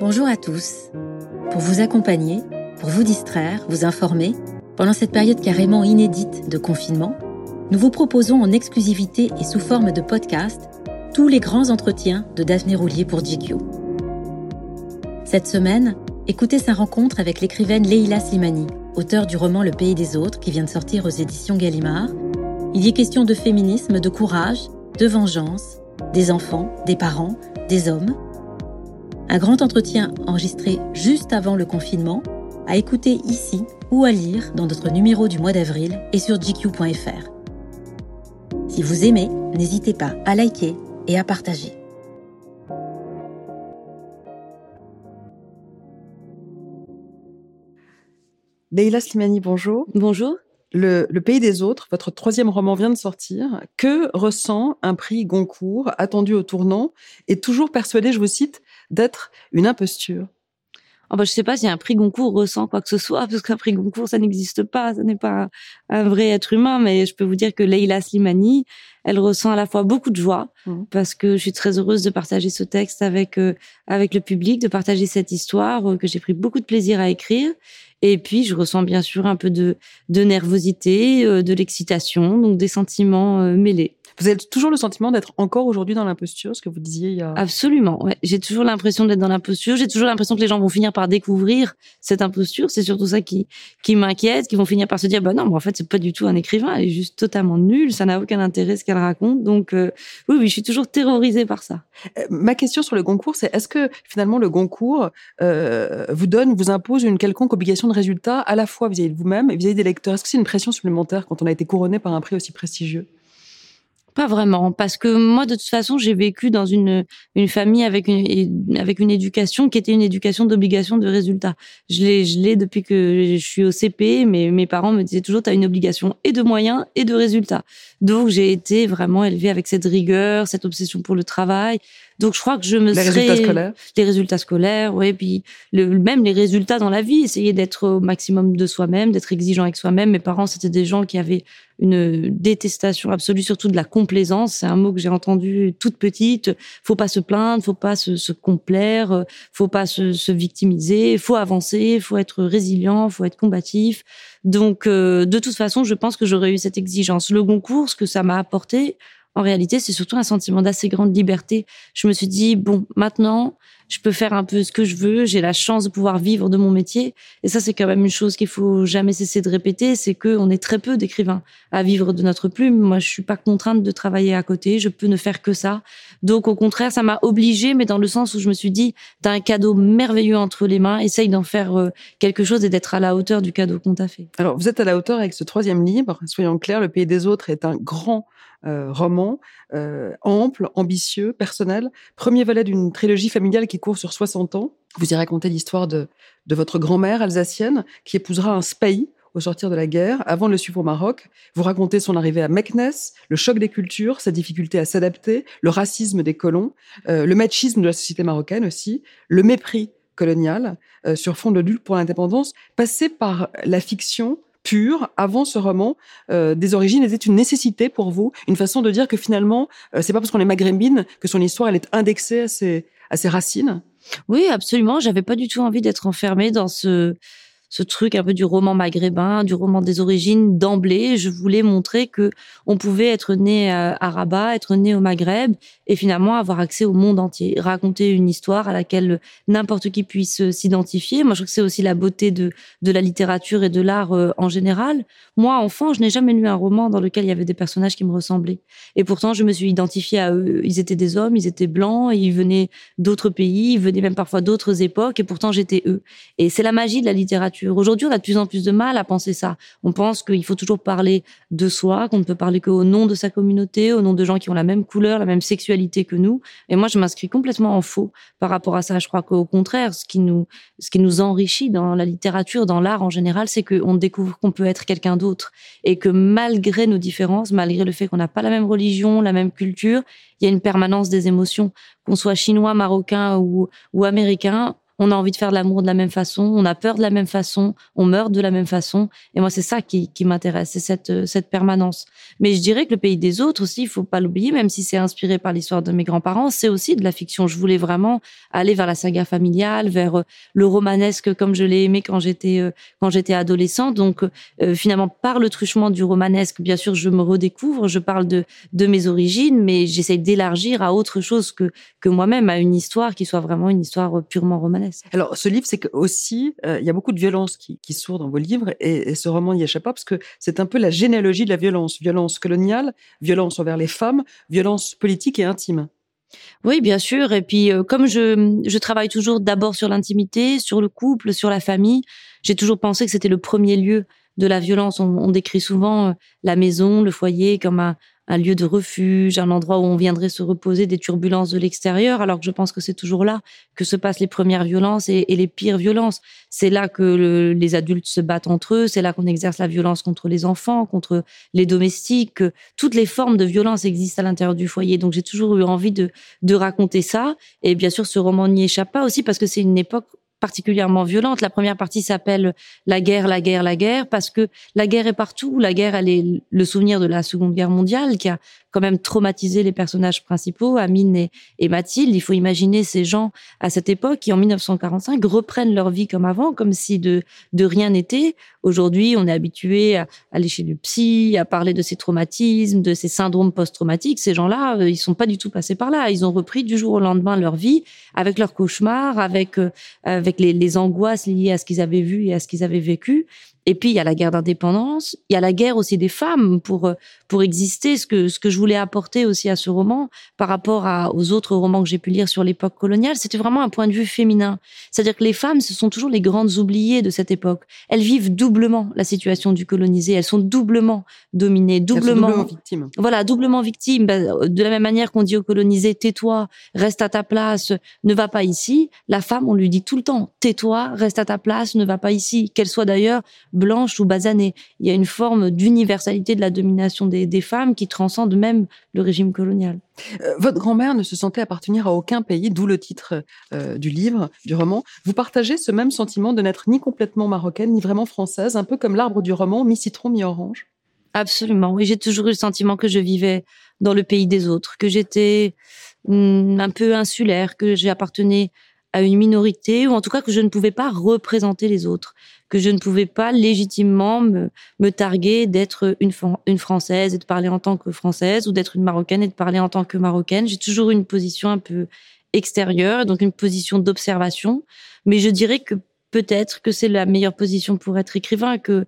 Bonjour à tous. Pour vous accompagner, pour vous distraire, vous informer, pendant cette période carrément inédite de confinement, nous vous proposons en exclusivité et sous forme de podcast tous les grands entretiens de Daphné Roulier pour GQ. Cette semaine, écoutez sa rencontre avec l'écrivaine Leila Slimani, auteure du roman Le Pays des Autres qui vient de sortir aux éditions Gallimard. Il y est question de féminisme, de courage, de vengeance, des enfants, des parents, des hommes. Un grand entretien enregistré juste avant le confinement, à écouter ici ou à lire dans notre numéro du mois d'avril et sur gq.fr. Si vous aimez, n'hésitez pas à liker et à partager. Leila Slimani, bonjour. Bonjour. Le, Pays des Autres, votre troisième roman vient de sortir. Que ressent un prix Goncourt attendu au tournant et toujours persuadé, je vous cite, d'être une imposture Oh bah, je sais pas si un prix Goncourt ressent quoi que ce soit, parce qu'un prix Goncourt, ça n'existe pas, ça n'est pas un vrai être humain, mais je peux vous dire que Leila Slimani, elle ressent à la fois beaucoup de joie, mmh. parce que je suis très heureuse de partager ce texte avec, euh, avec le public, de partager cette histoire euh, que j'ai pris beaucoup de plaisir à écrire. Et puis, je ressens bien sûr un peu de, de nervosité, euh, de l'excitation, donc des sentiments mêlés. Vous avez toujours le sentiment d'être encore aujourd'hui dans l'imposture, ce que vous disiez il y a... Absolument, ouais. J'ai toujours l'impression d'être dans l'imposture. J'ai toujours l'impression que les gens vont finir par découvrir cette imposture. C'est surtout ça qui, qui m'inquiète, qui vont finir par se dire, bah non, mais en fait, c'est pas du tout un écrivain. Elle est juste totalement nulle. Ça n'a aucun intérêt ce qu'elle raconte. Donc, euh, oui, oui, je suis toujours terrorisée par ça. Euh, ma question sur le Goncourt, c'est est-ce que finalement le Goncourt euh, vous donne, vous impose une quelconque obligation de résultat à la fois vis-à-vis de vous-même et vis-à-vis des lecteurs Est-ce que c'est une pression supplémentaire quand on a été couronné par un prix aussi prestigieux? Pas vraiment, parce que moi, de toute façon, j'ai vécu dans une une famille avec une avec une éducation qui était une éducation d'obligation de résultat. Je l'ai je l'ai depuis que je suis au CP, mais mes parents me disaient toujours, tu as une obligation et de moyens et de résultats. Donc j'ai été vraiment élevée avec cette rigueur, cette obsession pour le travail. Donc je crois que je me les résultats scolaires, les résultats scolaires, ouais, puis le, même les résultats dans la vie, essayer d'être au maximum de soi-même, d'être exigeant avec soi-même. Mes parents c'était des gens qui avaient une détestation absolue, surtout de la complaisance. C'est un mot que j'ai entendu toute petite. Faut pas se plaindre, faut pas se, se complaire, faut pas se, se victimiser, faut avancer, faut être résilient, faut être combatif. Donc, euh, de toute façon, je pense que j'aurais eu cette exigence. Le Goncourt, ce que ça m'a apporté, en réalité, c'est surtout un sentiment d'assez grande liberté. Je me suis dit, bon, maintenant, je peux faire un peu ce que je veux, j'ai la chance de pouvoir vivre de mon métier. Et ça, c'est quand même une chose qu'il faut jamais cesser de répéter, c'est qu'on est très peu d'écrivains à vivre de notre plume. Moi, je suis pas contrainte de travailler à côté, je peux ne faire que ça. Donc, au contraire, ça m'a obligée, mais dans le sens où je me suis dit, t'as un cadeau merveilleux entre les mains, essaye d'en faire euh, quelque chose et d'être à la hauteur du cadeau qu'on t'a fait. Alors, vous êtes à la hauteur avec ce troisième livre, soyons clairs, Le Pays des Autres est un grand euh, roman euh, ample, ambitieux, personnel. Premier volet d'une trilogie familiale qui court sur 60 ans. Vous y racontez l'histoire de, de votre grand-mère alsacienne qui épousera un spahi au sortir de la guerre, avant de le suivre au Maroc. Vous racontez son arrivée à Meknes, le choc des cultures, sa difficulté à s'adapter, le racisme des colons, euh, le machisme de la société marocaine aussi, le mépris colonial sur fond de lutte pour l'indépendance, passé par la fiction pure avant ce roman euh, des origines était une nécessité pour vous, une façon de dire que finalement euh, c'est pas parce qu'on est maghrébine que son histoire elle est indexée à ses à ses racines? Oui, absolument. J'avais pas du tout envie d'être enfermée dans ce ce truc un peu du roman maghrébin, du roman des origines d'emblée. Je voulais montrer que on pouvait être né à Rabat, être né au Maghreb et finalement avoir accès au monde entier, raconter une histoire à laquelle n'importe qui puisse s'identifier. Moi, je trouve que c'est aussi la beauté de, de la littérature et de l'art euh, en général. Moi, enfant, je n'ai jamais lu un roman dans lequel il y avait des personnages qui me ressemblaient. Et pourtant, je me suis identifiée à eux. Ils étaient des hommes, ils étaient blancs, ils venaient d'autres pays, ils venaient même parfois d'autres époques et pourtant j'étais eux. Et c'est la magie de la littérature Aujourd'hui, on a de plus en plus de mal à penser ça. On pense qu'il faut toujours parler de soi, qu'on ne peut parler qu'au nom de sa communauté, au nom de gens qui ont la même couleur, la même sexualité que nous. Et moi, je m'inscris complètement en faux par rapport à ça. Je crois qu'au contraire, ce qui nous, ce qui nous enrichit dans la littérature, dans l'art en général, c'est qu'on découvre qu'on peut être quelqu'un d'autre et que malgré nos différences, malgré le fait qu'on n'a pas la même religion, la même culture, il y a une permanence des émotions. Qu'on soit chinois, marocain ou américain, on a envie de faire de l'amour de la même façon, on a peur de la même façon, on meurt de la même façon. Et moi, c'est ça qui, m'intéresse, c'est cette, euh, cette permanence. Mais je dirais que le pays des autres aussi, il faut pas l'oublier, même si c'est inspiré par l'histoire de mes grands-parents, c'est aussi de la fiction. Je voulais vraiment aller vers la saga familiale, vers euh, le romanesque comme je l'ai aimé quand j'étais euh, quand j'étais adolescente. Donc finalement, par le truchement du romanesque, bien sûr, je me redécouvre, je parle de mes origines, mais j'essaie d'élargir à autre chose que moi-même, à une histoire qui soit vraiment une histoire purement romanesque. Alors, ce livre, c'est que aussi, euh, il y a beaucoup de violence qui, qui sourd dans vos livres, et, ce roman n'y échappe pas, parce que c'est un peu la généalogie de la violence. Violence coloniale, violence envers les femmes, violence politique et intime. Oui, bien sûr. Et puis, euh, comme je, je travaille toujours d'abord sur l'intimité, sur le couple, sur la famille, j'ai toujours pensé que c'était le premier lieu de la violence. On, on décrit souvent euh, la maison, le foyer comme un, un lieu de refuge, un endroit où on viendrait se reposer des turbulences de l'extérieur, alors que je pense que c'est toujours là que se passent les premières violences et, les pires violences. C'est là que les adultes se battent entre eux, c'est là qu'on exerce la violence contre les enfants, contre les domestiques. Toutes les formes de violence existent à l'intérieur du foyer. Donc j'ai toujours eu envie de, de raconter ça. Et bien sûr, ce roman n'y échappe pas aussi parce que c'est une époque particulièrement violente. La première partie s'appelle La guerre, la guerre, la guerre, parce que la guerre est partout. La guerre, elle est le souvenir de la Seconde Guerre mondiale qui a quand même traumatisé les personnages principaux, Amine et, Mathilde. Il faut imaginer ces gens à cette époque qui, en 1945, reprennent leur vie comme avant, comme si de, rien n'était. Aujourd'hui, on est habitué à aller chez le psy, à parler de ces traumatismes, de ces syndromes post-traumatiques. Ces gens-là, euh, ils sont pas du tout passés par là. Ils ont repris du jour au lendemain leur vie avec leurs cauchemars, avec, euh, avec les angoisses liées à ce qu'ils avaient vu et à ce qu'ils avaient vécu. Et puis il y a la guerre d'indépendance, il y a la guerre aussi des femmes pour euh, pour exister. Ce que ce que je voulais apporter aussi à ce roman par rapport à, aux autres romans que j'ai pu lire sur l'époque coloniale, c'était vraiment un point de vue féminin. C'est-à-dire que les femmes, ce sont toujours les grandes oubliées de cette époque. Elles vivent doublement la situation du colonisé. Elles sont doublement dominées, doublement, doublement victimes. Voilà, doublement victimes. Ben, de la même manière qu'on dit au colonisé, tais-toi, reste à ta place, ne va pas ici. La femme, on lui dit tout le temps, tais-toi, reste à ta place, ne va pas ici. Qu'elle soit d'ailleurs blanche ou basanée. Il y a une forme d'universalité de la domination des, femmes qui transcende même le régime colonial. Euh, votre grand-mère ne se sentait appartenir à aucun pays, d'où le titre euh, du livre, du roman. Vous partagez ce même sentiment de n'être ni complètement marocaine, ni vraiment française, un peu comme l'arbre du roman, mi-citron, mi-orange Absolument, oui, j'ai toujours eu le sentiment que je vivais dans le pays des autres, que j'étais hmm, un peu insulaire, que j'appartenais à une minorité, ou en tout cas que je ne pouvais pas représenter les autres, que je ne pouvais pas légitimement me, me targuer d'être une, une Française et de parler en tant que Française, ou d'être une Marocaine et de parler en tant que Marocaine. J'ai toujours une position un peu extérieure, donc une position d'observation, mais je dirais que peut-être que c'est la meilleure position pour être écrivain, que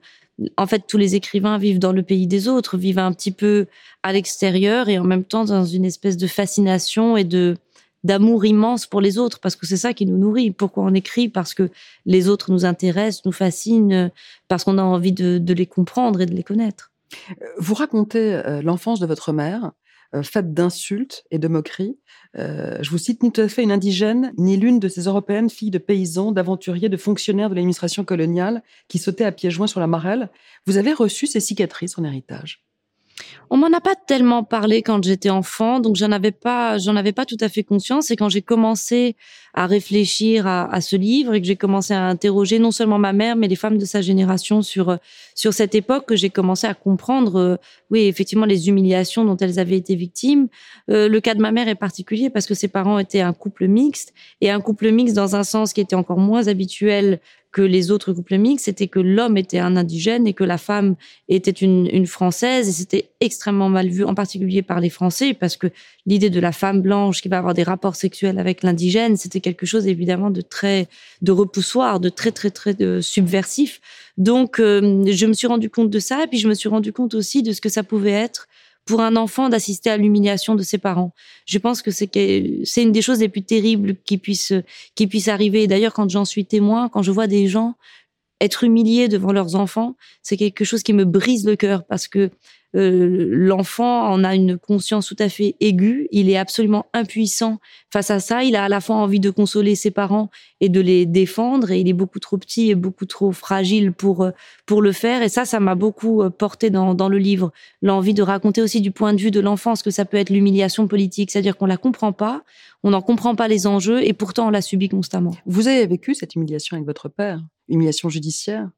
en fait, tous les écrivains vivent dans le pays des autres, vivent un petit peu à l'extérieur et en même temps dans une espèce de fascination et de d'amour immense pour les autres, parce que c'est ça qui nous nourrit. Pourquoi on écrit? Parce que les autres nous intéressent, nous fascinent, parce qu'on a envie de, les comprendre et de les connaître. Vous racontez euh, l'enfance de votre mère, euh, faite d'insultes et de moqueries. Euh, je vous cite, ni tout à fait une indigène, ni l'une de ces européennes filles de paysans, d'aventuriers, de fonctionnaires de l'administration coloniale qui sautaient à pieds joints sur la marelle. Vous avez reçu ces cicatrices en héritage. On m'en a pas tellement parlé quand j'étais enfant, donc j'en avais pas, j'en avais pas tout à fait conscience. Et quand j'ai commencé à réfléchir à, ce livre et que j'ai commencé à interroger non seulement ma mère, mais les femmes de sa génération sur sur cette époque, que j'ai commencé à comprendre, euh, oui, effectivement, les humiliations dont elles avaient été victimes. Euh, le cas de ma mère est particulier parce que ses parents étaient un couple mixte et un couple mixte dans un sens qui était encore moins habituel que les autres couples mixtes, c'était que l'homme était un indigène et que la femme était une, française. Et c'était extrêmement mal vu, en particulier par les Français, parce que l'idée de la femme blanche qui va avoir des rapports sexuels avec l'indigène, c'était quelque chose évidemment de très de repoussoir, de très très très de subversif. Donc euh, je me suis rendu compte de ça, et puis je me suis rendu compte aussi de ce que ça pouvait être pour un enfant d'assister à l'humiliation de ses parents. Je pense que c'est une des choses les plus terribles qui puissent qui puissent arriver. D'ailleurs, quand j'en suis témoin, quand je vois des gens être humilié devant leurs enfants, c'est quelque chose qui me brise le cœur parce que euh, l'enfant en a une conscience tout à fait aiguë. Il est absolument impuissant face à ça. Il a à la fois envie de consoler ses parents et de les défendre. Et il est beaucoup trop petit et beaucoup trop fragile pour euh, pour le faire. Et ça, ça m'a beaucoup euh, porté dans, dans le livre. L'envie de raconter aussi du point de vue de l'enfant ce que ça peut être l'humiliation politique. C'est-à-dire qu'on la comprend pas, on n'en comprend pas les enjeux et pourtant on la subit constamment. Vous avez vécu cette humiliation avec votre père, humiliation judiciaire?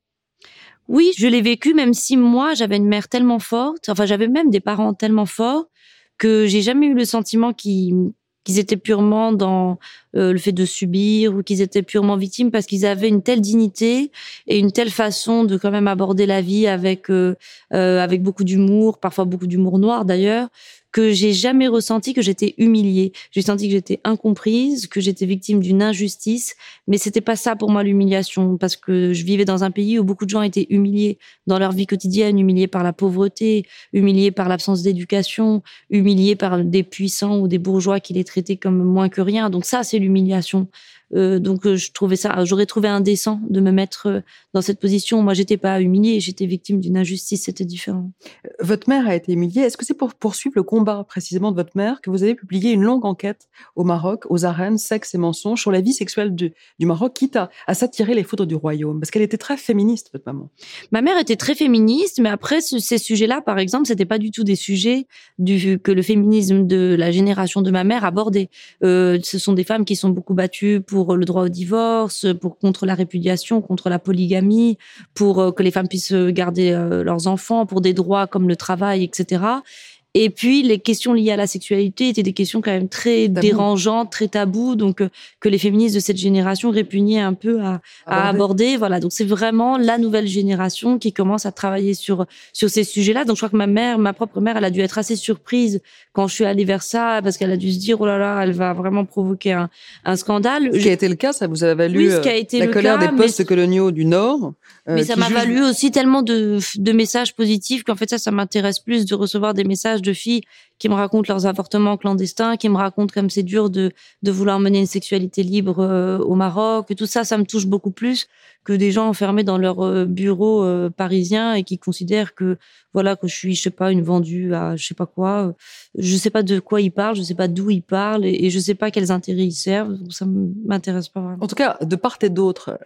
Oui, je l'ai vécu, même si moi, j'avais une mère tellement forte, enfin, j'avais même des parents tellement forts que j'ai jamais eu le sentiment qu'ils étaient purement dans euh, le fait de subir ou qu'ils étaient purement victimes parce qu'ils avaient une telle dignité et une telle façon de quand même aborder la vie avec euh, euh, avec beaucoup d'humour, parfois beaucoup d'humour noir d'ailleurs, que j'ai jamais ressenti que j'étais humiliée. J'ai senti que j'étais incomprise, que j'étais victime d'une injustice, mais c'était pas ça pour moi l'humiliation parce que je vivais dans un pays où beaucoup de gens étaient humiliés dans leur vie quotidienne, humiliés par la pauvreté, humiliés par l'absence d'éducation, humiliés par des puissants ou des bourgeois qui les traitaient comme moins que rien. Donc ça, c'est l'humiliation. Euh, donc euh, je trouvais ça, j'aurais trouvé indécent de me mettre euh, dans cette position. Moi, j'étais pas humiliée, j'étais victime d'une injustice, c'était différent. Votre mère a été humiliée. Est-ce que c'est pour poursuivre le combat précisément de votre mère que vous avez publié une longue enquête au Maroc, aux arènes, sexe et mensonges sur la vie sexuelle du, du Maroc, quitte à, à s'attirer les foudres du royaume? Parce qu'elle était très féministe, votre maman. Ma mère était très féministe, mais après ces sujets-là, par exemple, c'était pas du tout des sujets du, que le féminisme de la génération de ma mère abordait. Euh, ce sont des femmes qui sont beaucoup battues pour pour le droit au divorce, pour contre la répudiation, contre la polygamie, pour euh, que les femmes puissent garder euh, leurs enfants, pour des droits comme le travail, etc. Et puis les questions liées à la sexualité étaient des questions quand même très dérangeantes, très taboues, donc euh, que les féministes de cette génération répugnaient un peu à, à aborder. Voilà, donc c'est vraiment la nouvelle génération qui commence à travailler sur sur ces sujets-là. Donc je crois que ma mère, ma propre mère, elle a dû être assez surprise quand je suis allée vers ça parce qu'elle a dû se dire oh là là, elle va vraiment provoquer un, un scandale. Ce qui a été le cas, ça vous a valu oui, qui a euh, été la colère des postes coloniaux du Nord. Euh, mais ça m'a valu aussi tellement de, de messages positifs qu'en fait ça, ça m'intéresse plus de recevoir des messages de filles qui me racontent leurs avortements clandestins, qui me racontent comme c'est dur de, de vouloir mener une sexualité libre euh, au Maroc. Tout ça, ça me touche beaucoup plus que des gens enfermés dans leur euh, bureau euh, parisien et qui considèrent que voilà que je suis je sais pas une vendue à je sais pas quoi je sais pas de quoi ils parlent je sais pas d'où ils parlent et, et je sais pas quels intérêts ils servent ça m'intéresse pas. En tout cas de part et d'autre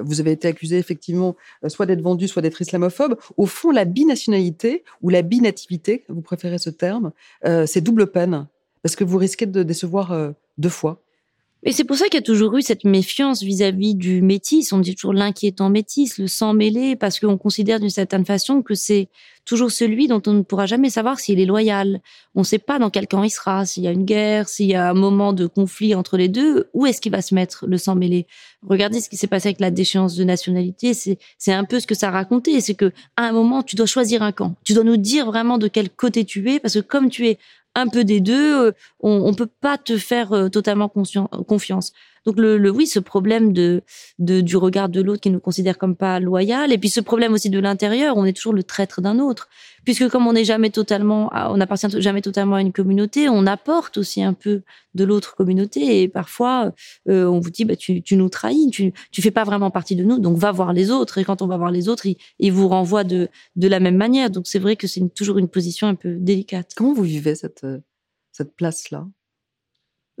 vous avez été accusé effectivement soit d'être vendu soit d'être islamophobe au fond la binationalité ou la binativité vous préférez ce terme? Euh, c'est double peine parce que vous risquez de décevoir euh, deux fois et c'est pour ça qu'il y a toujours eu cette méfiance vis-à-vis du métis. On dit toujours l'inquiétant métis, le sang mêlé, parce qu'on considère d'une certaine façon que c'est toujours celui dont on ne pourra jamais savoir s'il est loyal. On ne sait pas dans quel camp il sera, s'il y a une guerre, s'il y a un moment de conflit entre les deux, où est-ce qu'il va se mettre le sang mêlé? Regardez ce qui s'est passé avec la déchéance de nationalité, c'est un peu ce que ça racontait, c'est que à un moment tu dois choisir un camp. Tu dois nous dire vraiment de quel côté tu es parce que comme tu es un peu des deux, euh, on, on peut pas te faire euh, totalement confiance. Donc le, oui, ce problème de, du regard de l'autre qui nous considère comme pas loyal, et puis ce problème aussi de l'intérieur, on est toujours le traître d'un autre, puisque comme on n'est jamais totalement, on n'appartient jamais totalement à une communauté, on apporte aussi un peu de l'autre communauté, et parfois euh, on vous dit bah tu, tu nous trahis, tu tu fais pas vraiment partie de nous, donc va voir les autres, et quand on va voir les autres, ils, ils vous renvoient de de la même manière. Donc c'est vrai que c'est toujours une position un peu délicate. Comment vous vivez cette cette place là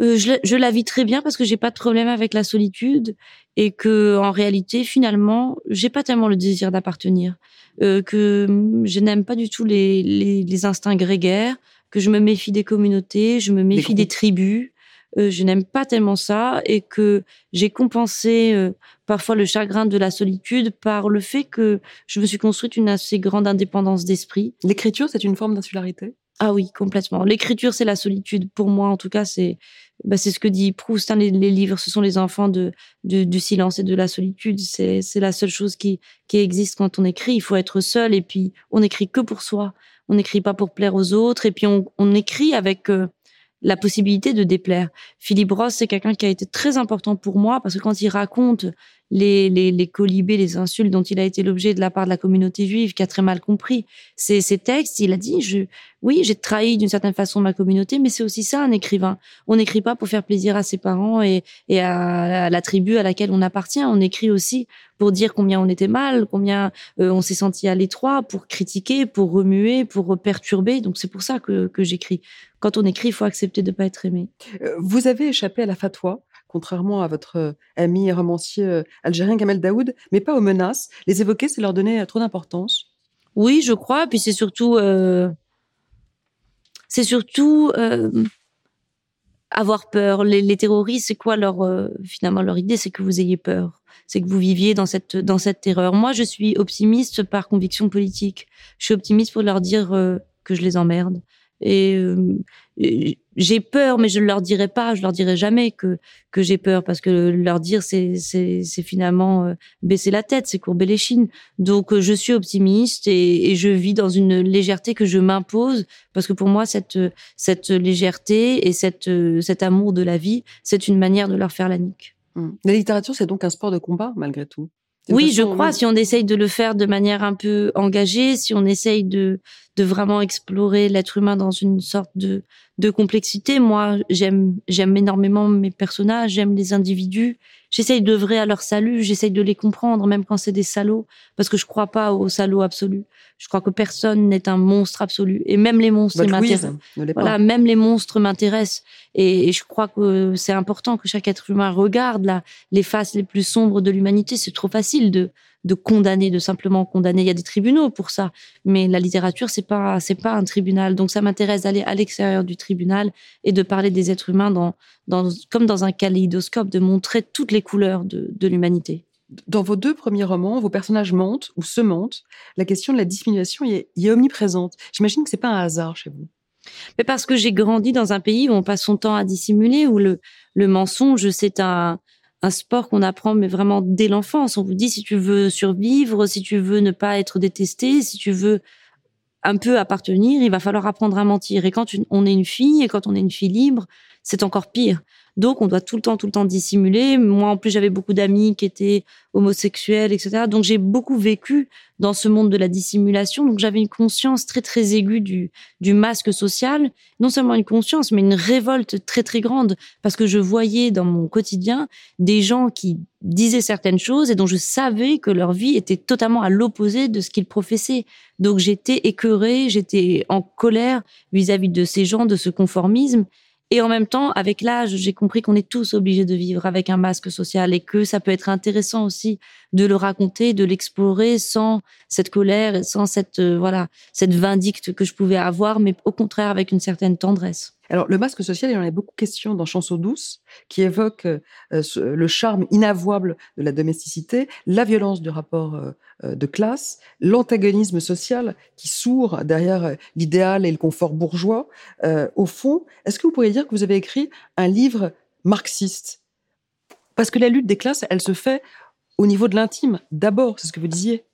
euh, je, je, la vis très bien parce que j'ai pas de problème avec la solitude et que en réalité finalement j'ai pas tellement le désir d'appartenir. Euh, que je n'aime pas du tout les, les, les, instincts grégaires que je me méfie des communautés je me méfie des, des tribus. Euh, je n'aime pas tellement ça et que j'ai compensé euh, parfois le chagrin de la solitude par le fait que je me suis construite une assez grande indépendance d'esprit. L'écriture c'est une forme d'insularité? Ah oui, complètement. L'écriture, c'est la solitude. Pour moi, en tout cas, c'est bah, c'est ce que dit Proust. Hein, les, livres, ce sont les enfants de, du silence et de la solitude. C'est la seule chose qui, qui existe quand on écrit. Il faut être seul et puis on écrit que pour soi. On n'écrit pas pour plaire aux autres et puis on, on écrit avec euh, la possibilité de déplaire. Philippe Ross, c'est quelqu'un qui a été très important pour moi parce que quand il raconte les, les, les colibés, les insultes dont il a été l'objet de la part de la communauté juive, qui a très mal compris ces, ces textes. Il a dit, je, oui, j'ai trahi d'une certaine façon ma communauté, mais c'est aussi ça un écrivain. On n'écrit pas pour faire plaisir à ses parents et, et à, la tribu à laquelle on appartient. On écrit aussi pour dire combien on était mal, combien euh, on s'est senti à l'étroit, pour critiquer, pour remuer, pour perturber. Donc c'est pour ça que, que j'écris. Quand on écrit, il faut accepter de ne pas être aimé. Euh, vous avez échappé à la fatwa contrairement à votre euh, ami et romancier euh, algérien Kamel Daoud, mais pas aux menaces. Les évoquer, c'est leur donner euh, trop d'importance. Oui, je crois. Puis c'est surtout, c'est surtout avoir peur. Les, terroristes, c'est quoi leur finalement leur idée? C'est que vous ayez peur. C'est que vous viviez dans cette dans cette terreur. Moi, je suis optimiste par conviction politique. Je suis optimiste pour leur dire que je les emmerde. Et j'ai peur, mais je ne leur dirai pas, je leur dirai jamais que que j'ai peur parce que leur dire c'est c'est c'est finalement euh, baisser la tête, c'est courber les chines. Donc euh, je suis optimiste et, et, je vis dans une légèreté que je m'impose parce que pour moi cette cette légèreté et cette cet amour de la vie, c'est une manière de leur faire la nique. Mmh. La littérature, c'est donc un sport de combat malgré tout. Oui, je crois, si on essaye de le faire de manière un peu engagée, si on essaye de, de vraiment explorer l'être humain dans une sorte de, de complexité. Moi, j'aime, j'aime énormément mes personnages, j'aime les individus. J'essaye d'œuvrer à leur salut, j'essaye de les comprendre, même quand c'est des salauds, parce que je crois pas aux salauds absolus. Je crois que personne n'est un monstre absolu, et même les monstres m'intéressent. Voilà, même les monstres m'intéressent, et, je crois que c'est important que chaque être humain regarde là les faces les plus sombres de l'humanité. C'est trop facile de de condamner, de simplement condamner. Il y a des tribunaux pour ça, mais la littérature c'est pas c'est pas un tribunal. Donc ça m'intéresse d'aller à l'extérieur du tribunal et de parler des êtres humains dans, dans comme dans un kaléidoscope, de montrer toutes les couleurs de, de l'humanité. Dans vos deux premiers romans, vos personnages mentent ou se mentent. La question de la dissimulation y est, est omniprésente. J'imagine que c'est pas un hasard chez vous. Mais parce que j'ai grandi dans un pays où on passe son temps à dissimuler, où le, le mensonge, c'est un, un sport qu'on apprend, mais vraiment dès l'enfance. On vous dit si tu veux survivre, si tu veux ne pas être détesté, si tu veux un peu appartenir, il va falloir apprendre à mentir. Et quand on est une fille, et quand on est une fille libre, c'est encore pire. Donc, on doit tout le temps, tout le temps dissimuler. Moi, en plus, j'avais beaucoup d'amis qui étaient homosexuels, etc. Donc, j'ai beaucoup vécu dans ce monde de la dissimulation. Donc, j'avais une conscience très, très aiguë du, du masque social. Non seulement une conscience, mais une révolte très, très grande. Parce que je voyais dans mon quotidien des gens qui disaient certaines choses et dont je savais que leur vie était totalement à l'opposé de ce qu'ils professaient. Donc, j'étais écœurée, j'étais en colère vis à -vis de ces gens, de ce conformisme. Et en même temps, avec l'âge, j'ai compris qu'on est tous obligés de vivre avec un masque social et que ça peut être intéressant aussi de le raconter, de l'explorer sans cette colère sans cette, euh, voilà, cette vindicte que je pouvais avoir, mais au contraire avec une certaine tendresse. Alors, le masque social, il en a beaucoup question dans Chanson douce, qui évoque euh, le charme inavouable de la domesticité, la violence du rapport euh, euh, de classe, l'antagonisme social qui sourd derrière l'idéal et le confort bourgeois. au fond, est-ce que vous pourriez dire que vous avez écrit un livre marxiste? Parce que la lutte des classes, elle se fait au niveau de l'intime, d'abord, c'est ce que vous disiez.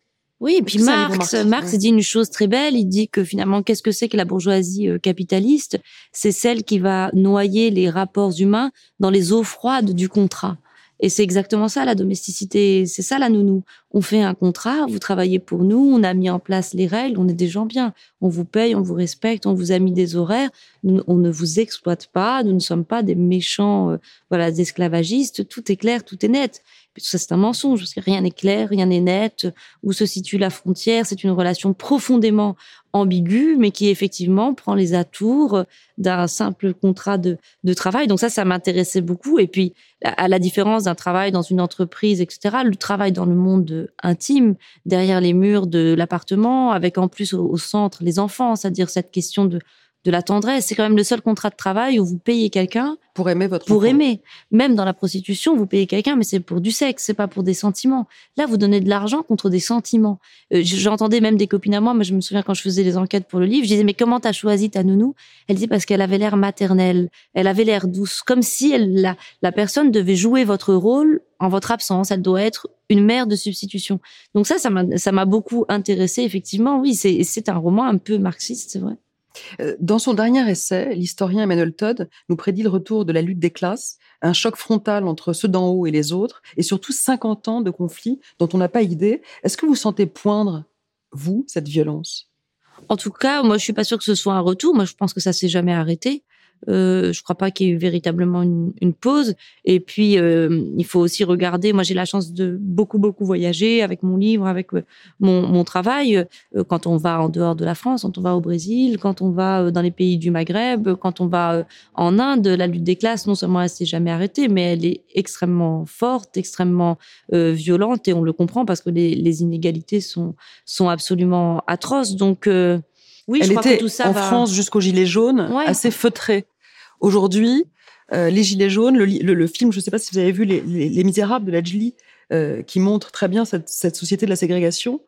Oui, et puis Marx, Marx dit une chose très belle. Il dit que finalement, qu'est-ce que c'est que la bourgeoisie euh, capitaliste? C'est celle qui va noyer les rapports humains dans les eaux froides du contrat. Et c'est exactement ça, la domesticité. C'est ça, la nounou. On fait un contrat, vous travaillez pour nous, on a mis en place les règles, on est des gens bien. On vous paye, on vous respecte, on vous a mis des horaires. on ne vous exploite pas, nous ne sommes pas des méchants, euh, voilà, esclavagistes. Tout est clair, tout est net. Tout ça, c'est un mensonge, parce que rien n'est clair, rien n'est net. Où se situe la frontière? C'est une relation profondément ambiguë, mais qui effectivement prend les atours d'un simple contrat de travail. Donc ça, ça m'intéressait beaucoup. Et puis, à la différence d'un travail dans une entreprise, etc., le travail dans le monde intime, derrière les murs de l'appartement, avec en plus au centre les enfants, c'est-à-dire cette question de de la tendresse. C'est quand même le seul contrat de travail où vous payez quelqu'un pour aimer votre pour aimer. Même dans la prostitution, vous payez quelqu'un, mais c'est pour du sexe, c'est pas pour des sentiments. Là, vous donnez de l'argent contre des sentiments. Euh, j'entendais même des copines à moi. Moi, je me souviens quand je faisais les enquêtes pour le livre, je disais mais comment t'as choisi ta nounou? Elle dit parce qu'elle avait l'air maternelle, elle avait l'air douce, comme si elle, la, la personne devait jouer votre rôle en votre absence. Elle doit être une mère de substitution. Donc ça, ça m'a beaucoup intéressé effectivement. Oui, c'est un roman un peu marxiste, c'est vrai. Euh, dans son dernier essai, l'historien Emmanuel Todd nous prédit le retour de la lutte des classes, un choc frontal entre ceux d'en haut et les autres, et surtout 50 ans de conflits dont on n'a pas idée. Est-ce que vous sentez poindre, vous, cette violence? En tout cas, moi, je suis pas sûre que ce soit un retour. Moi, je pense que ça s'est jamais arrêté. Euh, je crois pas qu'il y ait eu véritablement une, une pause. Et puis, euh, il faut aussi regarder. Moi, j'ai la chance de beaucoup, beaucoup voyager avec mon livre, avec euh, mon, mon travail. Euh, quand on va en dehors de la France, quand on va au Brésil, quand on va dans les pays du Maghreb, quand on va en Inde, la lutte des classes, non seulement elle s'est jamais arrêtée, mais elle est extrêmement forte, extrêmement violente, et on le comprend parce que les, les inégalités sont sont absolument atroces. Donc oui, elle je crois était que tout ça en va... France jusqu'au gilet jaune, Ouais. assez feutrée. Aujourd'hui, euh, les gilets jaunes, le, film, je ne sais pas si vous avez vu Les, les, Les Misérables de Lajli, euh, qui montre très bien cette société de la ségrégation.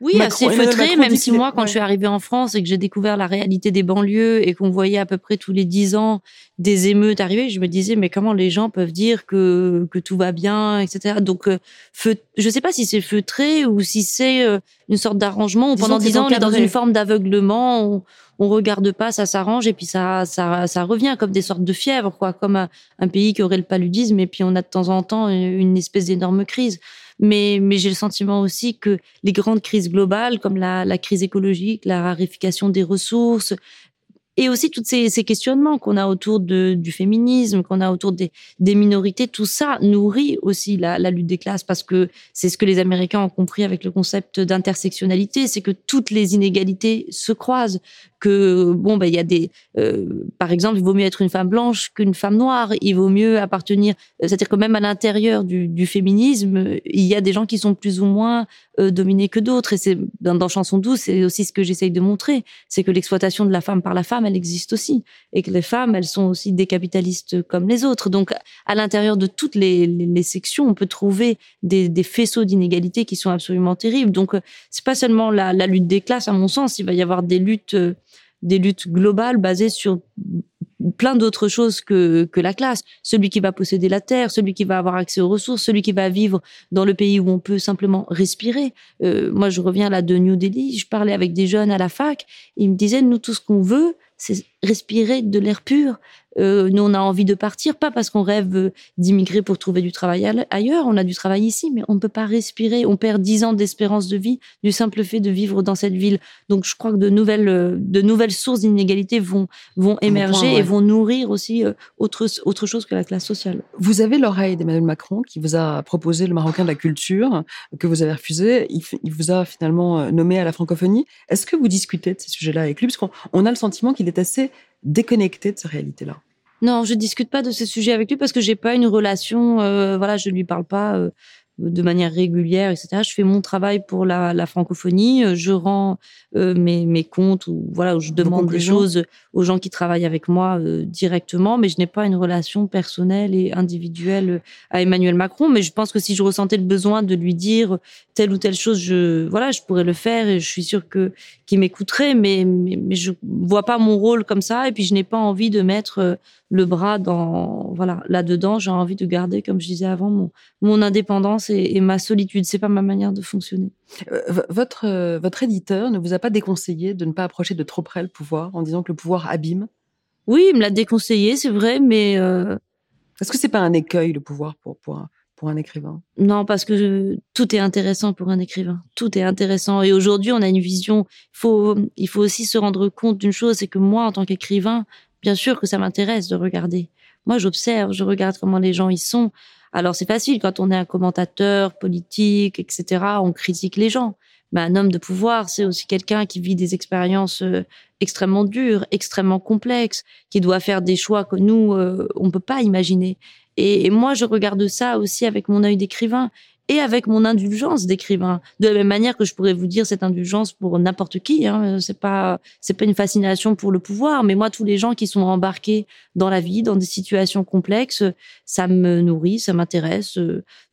Oui, Macron- assez feutré, Macron même si moi, quand ouais. je suis arrivée en France et que j'ai découvert la réalité des banlieues et qu'on voyait à peu près tous les dix ans des émeutes arriver, je me disais, mais comment les gens peuvent dire que, que tout va bien, etc. Donc, euh, feu, je sais pas si c'est feutré ou si c'est euh, une sorte d'arrangement où pendant dix ans, on est dans une forme d'aveuglement, on, on regarde pas, ça s'arrange et puis ça, ça, ça revient comme des sortes de fièvres, quoi, comme un, un pays qui aurait le paludisme et puis on a de temps en temps une espèce d'énorme crise. Mais, j'ai le sentiment aussi que les grandes crises globales, comme la, crise écologique, la raréfication des ressources, et aussi tous ces, questionnements qu'on a autour du féminisme, qu'on a autour des, minorités, tout ça nourrit aussi la lutte des classes parce que c'est ce que les Américains ont compris avec le concept d'intersectionnalité, c'est que toutes les inégalités se croisent, que bon ben il y a des, euh, par exemple, il vaut mieux être une femme blanche qu'une femme noire, il vaut mieux appartenir, c'est-à-dire que même à l'intérieur du, du féminisme, il y a des gens qui sont plus ou moins euh, dominés que d'autres, et c'est dans, dans Chanson douce, c'est aussi ce que j'essaye de montrer, c'est que l'exploitation de la femme par la femme, elle existe aussi, et que les femmes, elles sont aussi des capitalistes comme les autres. Donc, à l'intérieur de toutes les, les, les sections, on peut trouver des, des faisceaux d'inégalités qui sont absolument terribles. Donc, euh, c'est pas seulement la, lutte des classes, à mon sens, il va y avoir des luttes, euh, des luttes globales basées sur plein d'autres choses que, que la classe. Celui qui va posséder la terre, celui qui va avoir accès aux ressources, celui qui va vivre dans le pays où on peut simplement respirer. Euh, moi, je reviens là de New Delhi, je parlais avec des jeunes à la fac, ils me disaient, nous, tout ce qu'on veut, c'est respirer de l'air pur. Euh, nous, on a envie de partir, pas parce qu'on rêve euh, d'immigrer pour trouver du travail ailleurs, on a du travail ici, mais on ne peut pas respirer. On perd dix ans d'espérance de vie du simple fait de vivre dans cette ville. Donc, je crois que de nouvelles, euh, de nouvelles sources d'inégalité vont, vont émerger point, ouais. et vont nourrir aussi autre, autre chose que la classe sociale. Vous avez l'oreille d'Emmanuel Macron qui vous a proposé le Marocain de la culture, que vous avez refusé. Il, il vous a finalement nommé à la francophonie. Est-ce que vous discutez de ces sujets-là avec lui? Parce qu'on on a le sentiment qu'il est assez déconnecté de ces réalités-là. Non, je discute pas de ces sujets avec lui parce que j'ai pas une relation. euh, voilà, je lui parle pas euh, de manière régulière, etc. Je fais mon travail pour la, la francophonie. euh, Je rends euh, mes, mes comptes ou voilà, où je demande des choses aux gens qui travaillent avec moi euh, directement, mais je n'ai pas une relation personnelle et individuelle à Emmanuel Macron. Mais je pense que si je ressentais le besoin de lui dire telle ou telle chose, je voilà, je pourrais le faire et je suis sûre que qu'il m'écouterait. Mais, mais mais je vois pas mon rôle comme ça et puis je n'ai pas envie de mettre euh, le bras dans voilà là dedans. J'ai envie de garder, comme je disais avant, mon mon indépendance et, et ma solitude. C'est pas ma manière de fonctionner. Euh, v- votre, euh, votre éditeur ne vous a pas déconseillé de ne pas approcher de trop près le pouvoir en disant que le pouvoir abîme? Oui, il me l'a déconseillé, c'est vrai, mais euh, Est-ce que c'est pas un écueil, le pouvoir, pour, pour, un, pour un écrivain? Non, parce que je- tout est intéressant pour un écrivain. Tout est intéressant. Et aujourd'hui, on a une vision. Faut, il faut aussi se rendre compte d'une chose, c'est que moi, en tant qu'écrivain, bien sûr que ça m'intéresse de regarder. Moi, j'observe, je regarde comment les gens y sont. Alors, c'est facile quand on est un commentateur politique, etc. On critique les gens. Mais un homme de pouvoir, c'est aussi quelqu'un qui vit des expériences euh, extrêmement dures, extrêmement complexes, qui doit faire des choix que nous, euh, on peut pas imaginer. Et, et moi, je regarde ça aussi avec mon œil d'écrivain et avec mon indulgence d'écrivain. De la même manière que je pourrais vous dire cette indulgence pour n'importe qui. Hein. C'est pas, c'est pas une fascination pour le pouvoir, mais moi, tous les gens qui sont embarqués dans la vie, dans des situations complexes, ça me nourrit, ça m'intéresse.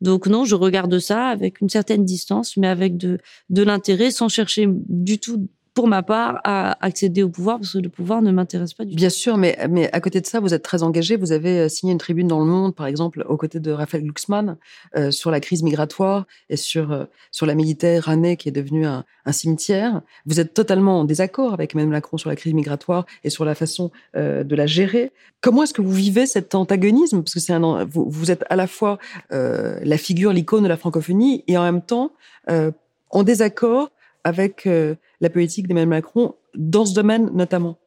Donc non, je regarde ça avec une certaine distance, mais avec de, de l'intérêt, sans chercher du tout pour ma part, à accéder au pouvoir parce que le pouvoir ne m'intéresse pas du tout. Bien sûr, mais, mais à côté de ça, vous êtes très engagé. Vous avez euh, signé une tribune dans Le Monde, par exemple, aux côtés de Raphaël Glucksmann, euh, sur la crise migratoire et sur, euh, sur la Méditerranée qui est devenue un, un, cimetière. Vous êtes totalement en désaccord avec Emmanuel Macron sur la crise migratoire et sur la façon euh, de la gérer. Comment est-ce que vous vivez cet antagonisme? Parce que c'est un, vous, vous, êtes à la fois euh, la figure, l'icône de la francophonie et en même temps en désaccord avec la politique d'Emmanuel Macron dans ce domaine notamment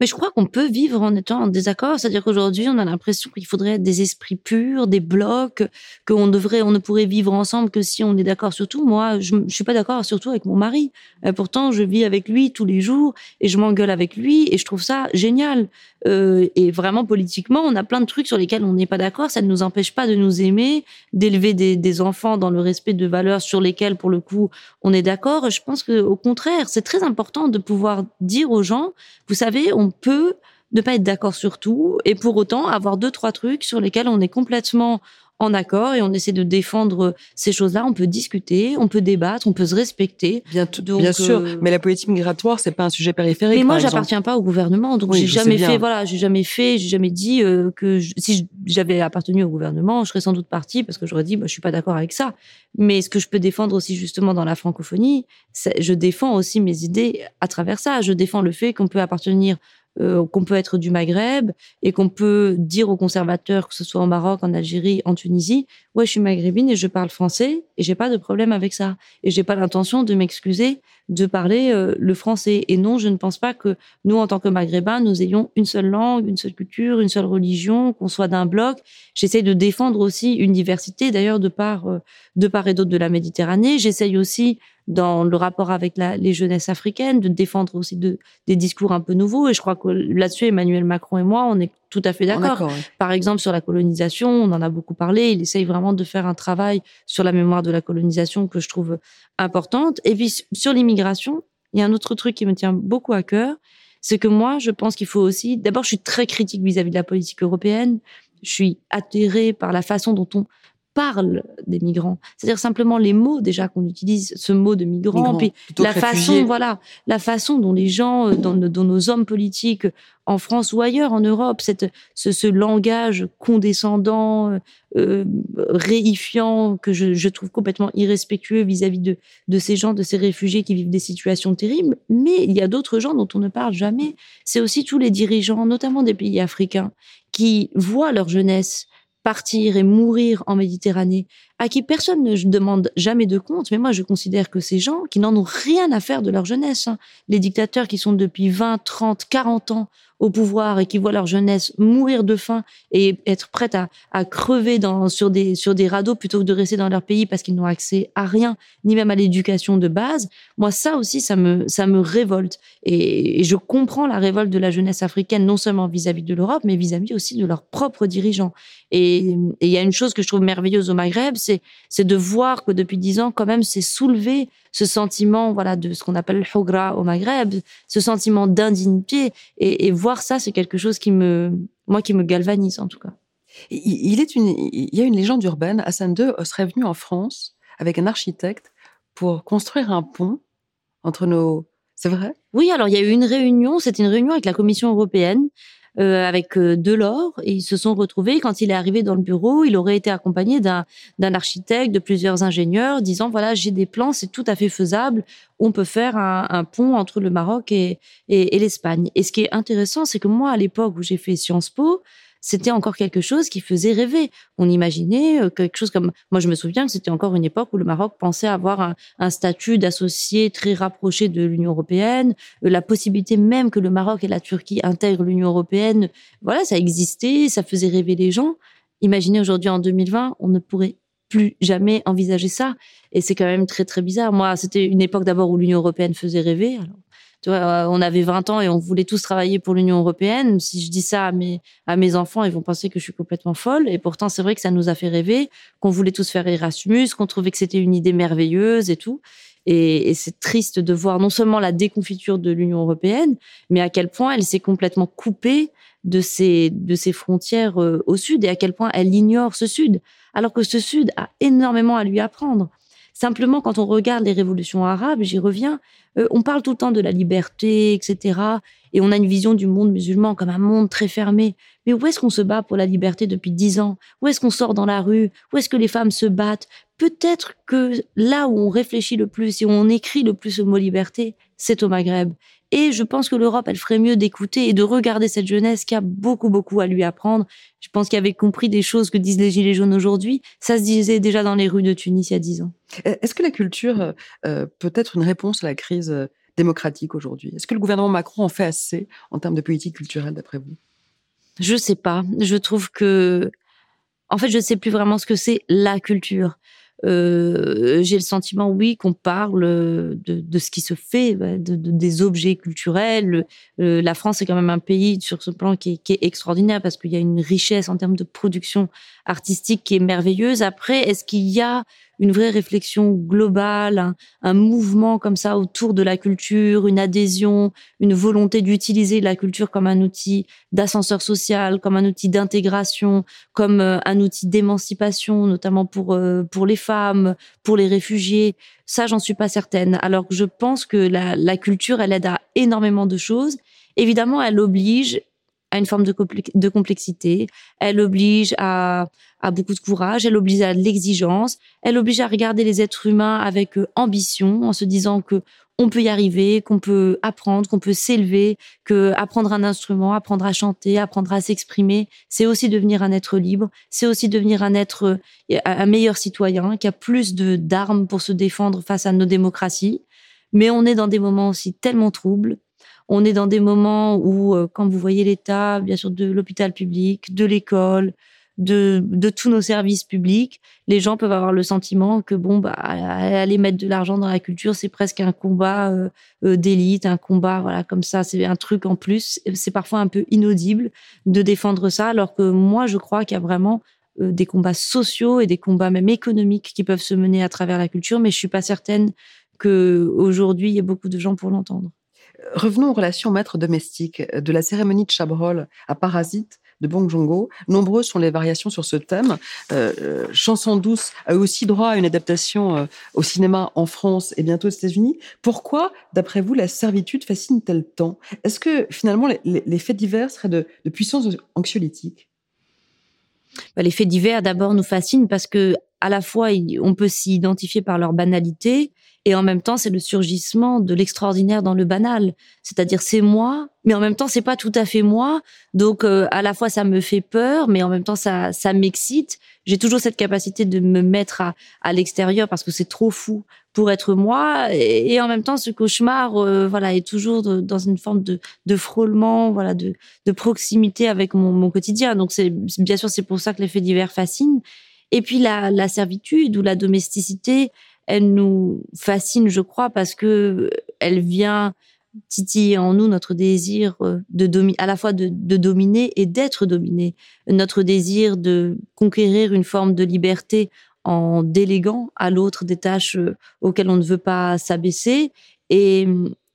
mais je crois qu'on peut vivre en étant en désaccord. C'est-à-dire qu'aujourd'hui, on a l'impression qu'il faudrait des esprits purs, des blocs, qu'on devrait, on ne pourrait vivre ensemble que si on est d'accord sur tout. Moi, je, je suis pas d'accord surtout avec mon mari. Et pourtant, je vis avec lui tous les jours et je m'engueule avec lui et je trouve ça génial. Euh, et vraiment, politiquement, on a plein de trucs sur lesquels on n'est pas d'accord. Ça ne nous empêche pas de nous aimer, d'élever des, enfants dans le respect de valeurs sur lesquelles, pour le coup, on est d'accord. Je pense que, au contraire, c'est très important de pouvoir dire aux gens, vous savez, on peut ne pas être d'accord sur tout et pour autant avoir deux trois trucs sur lesquels on est complètement en accord et on essaie de défendre ces choses-là. On peut discuter, on peut débattre, on peut se respecter. Bien, donc, bien sûr, euh... mais la politique migratoire, c'est pas un sujet périphérique. Mais moi, j'appartiens pas au gouvernement, donc oui, j'ai jamais fait. Voilà, j'ai jamais fait, j'ai jamais dit euh, que je, si j'avais appartenu au gouvernement, je serais sans doute partie parce que j'aurais dit, bah, je suis pas d'accord avec ça. Mais ce que je peux défendre aussi justement dans la francophonie, je défends aussi mes idées à travers ça. Je défends le fait qu'on peut appartenir euh, qu'on peut être du Maghreb et qu'on peut dire aux conservateurs, que ce soit au Maroc, en Algérie, en Tunisie, ouais, je suis maghrébine et je parle français et j'ai pas de problème avec ça. Et j'ai pas l'intention de m'excuser de parler euh, le français. Et non, je ne pense pas que nous, en tant que maghrébins, nous ayons une seule langue, une seule culture, une seule religion, qu'on soit d'un bloc. J'essaye de défendre aussi une diversité, d'ailleurs, de part, euh, de part et d'autre de la Méditerranée. J'essaye aussi dans le rapport avec la, les jeunesses africaines, de défendre aussi de, des discours un peu nouveaux. Et je crois que là-dessus, Emmanuel Macron et moi, on est tout à fait d'accord. Par exemple, sur la colonisation, on en a beaucoup parlé. Il essaye vraiment de faire un travail sur la mémoire de la colonisation que je trouve importante. Et puis, sur l'immigration, il y a un autre truc qui me tient beaucoup à cœur. C'est que moi, je pense qu'il faut aussi, d'abord, je suis très critique vis-à-vis -vis de la politique européenne. Je suis atterrée par la façon dont on parle des migrants. C'est-à-dire simplement les mots déjà qu'on utilise, ce mot de migrant, Migrant, puis la façon, voilà, la façon dont les gens, dont, dont, nos hommes politiques en France ou ailleurs en Europe, cette, ce, ce langage condescendant, euh, réifiant que je, je, trouve complètement irrespectueux vis-à-vis -vis de, de ces gens, de ces réfugiés qui vivent des situations terribles. Mais il y a d'autres gens dont on ne parle jamais. C'est aussi tous les dirigeants, notamment des pays africains, qui voient leur jeunesse partir et mourir en Méditerranée, à qui personne ne demande jamais de compte. Mais moi, je considère que ces gens qui n'en ont rien à faire de leur jeunesse, hein, les dictateurs qui sont depuis 20, 30, 40 ans au pouvoir et qui voient leur jeunesse mourir de faim et être prête à, crever sur, des, radeaux plutôt que de rester dans leur pays parce qu'ils n'ont accès à rien, ni même à l'éducation de base. Moi, ça aussi, ça me, révolte. Et, je comprends la révolte de la jeunesse africaine, non seulement vis-à-vis -vis de l'Europe, mais vis-à-vis -vis aussi de leurs propres dirigeants. Et il y a une chose que je trouve merveilleuse au Maghreb, c'est de voir que depuis dix ans, quand même, c'est soulevé ce sentiment voilà de ce qu'on appelle le hogra au Maghreb, ce sentiment d'indignité et, et, voir ça, c'est quelque chose qui me, moi, qui me galvanise en tout cas. Il, est une, il y a une légende urbaine. Hassan II serait venu en France avec un architecte pour construire un pont entre nos. C'est vrai? Oui, alors il y a eu une réunion. C'était une réunion avec la Commission européenne euh, avec euh, Delors et ils se sont retrouvés. Quand il est arrivé dans le bureau, il aurait été accompagné d'un architecte, de plusieurs ingénieurs, disant voilà j'ai des plans, c'est tout à fait faisable. On peut faire un, un pont entre le Maroc et, et, et l'Espagne. Et ce qui est intéressant, c'est que moi à l'époque où j'ai fait Sciences Po, c'était encore quelque chose qui faisait rêver. On imaginait euh, quelque chose comme, moi je me souviens que c'était encore une époque où le Maroc pensait avoir un, statut d'associé très rapproché de l'Union européenne, euh, la possibilité même que le Maroc et la Turquie intègrent l'Union européenne. Voilà, ça existait, ça faisait rêver les gens. Imaginez aujourd'hui en 2020, on ne pourrait plus jamais envisager ça. Et c'est quand même très très bizarre. Moi, c'était une époque d'abord où l'Union européenne faisait rêver. Tu vois, euh, on avait 20 ans et on voulait tous travailler pour l'Union européenne. Si je dis ça à mes, à mes enfants, ils vont penser que je suis complètement folle. Et pourtant, c'est vrai que ça nous a fait rêver, qu'on voulait tous faire Erasmus, qu'on trouvait que c'était une idée merveilleuse et tout. Et, c'est triste de voir non seulement la déconfiture de l'Union européenne, mais à quel point elle s'est complètement coupée de ses, de ses frontières euh, au sud et à quel point elle ignore ce sud, alors que ce sud a énormément à lui apprendre Simplement, quand on regarde les révolutions arabes, j'y reviens, euh, on parle tout le temps de la liberté, etc. Et on a une vision du monde musulman comme un monde très fermé. Mais où est-ce qu'on se bat pour la liberté depuis dix ans? Où est-ce qu'on sort dans la rue? Où est-ce que les femmes se battent? Peut-être que là où on réfléchit le plus et où on écrit le plus le mot liberté, c'est au Maghreb. Et je pense que l'Europe, elle ferait mieux d'écouter et de regarder cette jeunesse qui a beaucoup, beaucoup à lui apprendre. Je pense qu'il avait compris des choses que disent les Gilets jaunes aujourd'hui. Ça se disait déjà dans les rues de Tunis il y a dix ans. Est-ce que la culture euh, peut être une réponse à la crise euh, démocratique aujourd'hui? Est-ce que le gouvernement Macron en fait assez en termes de politique culturelle, d'après vous? Je sais pas. Je trouve que, en fait, je ne sais plus vraiment ce que c'est la culture. Euh, j'ai le sentiment, oui, qu'on parle de, de, ce qui se fait, bah, de, de des objets culturels. Euh, la France est quand même un pays sur ce plan qui est, qui est extraordinaire parce qu'il y a une richesse en termes de production artistique qui est merveilleuse. Après, est-ce qu'il y a une vraie réflexion globale, un, mouvement comme ça autour de la culture, une adhésion, une volonté d'utiliser la culture comme un outil d'ascenseur social, comme un outil d'intégration, comme euh, un outil d'émancipation, notamment pour euh, pour les femmes, pour les réfugiés. Ça, j'en suis pas certaine. Alors que je pense que la, la culture, elle aide à énormément de choses. Évidemment, elle oblige à une forme de, de complexité. Elle oblige à, beaucoup de courage. Elle oblige à l'exigence. Elle oblige à regarder les êtres humains avec euh, ambition, en se disant que on peut y arriver, qu'on peut apprendre, qu'on peut s'élever, que apprendre un instrument, apprendre à chanter, apprendre à s'exprimer, c'est aussi devenir un être libre. C'est aussi devenir un être, euh, un meilleur citoyen qui a plus de d'armes pour se défendre face à nos démocraties. Mais on est dans des moments aussi tellement troubles on est dans des moments où, euh, quand vous voyez l'état, bien sûr, de l'hôpital public, de l'école, de, de tous nos services publics, les gens peuvent avoir le sentiment que bon, bah, aller mettre de l'argent dans la culture, c'est presque un combat euh, euh, d'élite, un combat, voilà, comme ça, c'est un truc en plus. C'est parfois un peu inaudible de défendre ça, alors que moi, je crois qu'il y a vraiment des combats sociaux et des combats même économiques qui peuvent se mener à travers la culture, mais je suis pas certaine que aujourd'hui il y ait beaucoup de gens pour l'entendre. Revenons aux relations maîtres domestiques. De la cérémonie de Chabrol à Parasite de Bong Joon-ho, nombreuses sont les variations sur ce thème. Euh, euh, Chanson douce a aussi droit à une adaptation euh, au cinéma en France et bientôt aux États-Unis. Pourquoi, d'après vous, la servitude fascine-t-elle tant? Est-ce que finalement les, faits divers seraient de, de puissance anxiolytique? Bah, Les faits divers, d'abord, nous fascinent parce que à la fois on peut s'y identifier par leur banalité et en même temps, c'est le surgissement de l'extraordinaire dans le banal. C'est-à-dire, c'est moi, mais en même temps, c'est pas tout à fait moi. Donc, euh, à la fois, ça me fait peur, mais en même temps, ça, ça m'excite. J'ai toujours cette capacité de me mettre à, à l'extérieur parce que c'est trop fou pour être moi. Et, en même temps, ce cauchemar, euh, voilà, est toujours dans une forme de, de frôlement, voilà, de, de proximité avec mon, quotidien. Donc, c'est bien sûr, c'est pour ça que les faits divers fascinent. Et puis la servitude ou la domesticité, elle nous fascine, je crois, parce que elle vient titiller en nous notre désir euh, de à la fois de, de dominer et d'être dominé, notre désir de conquérir une forme de liberté en déléguant à l'autre des tâches euh, auxquelles on ne veut pas s'abaisser. Et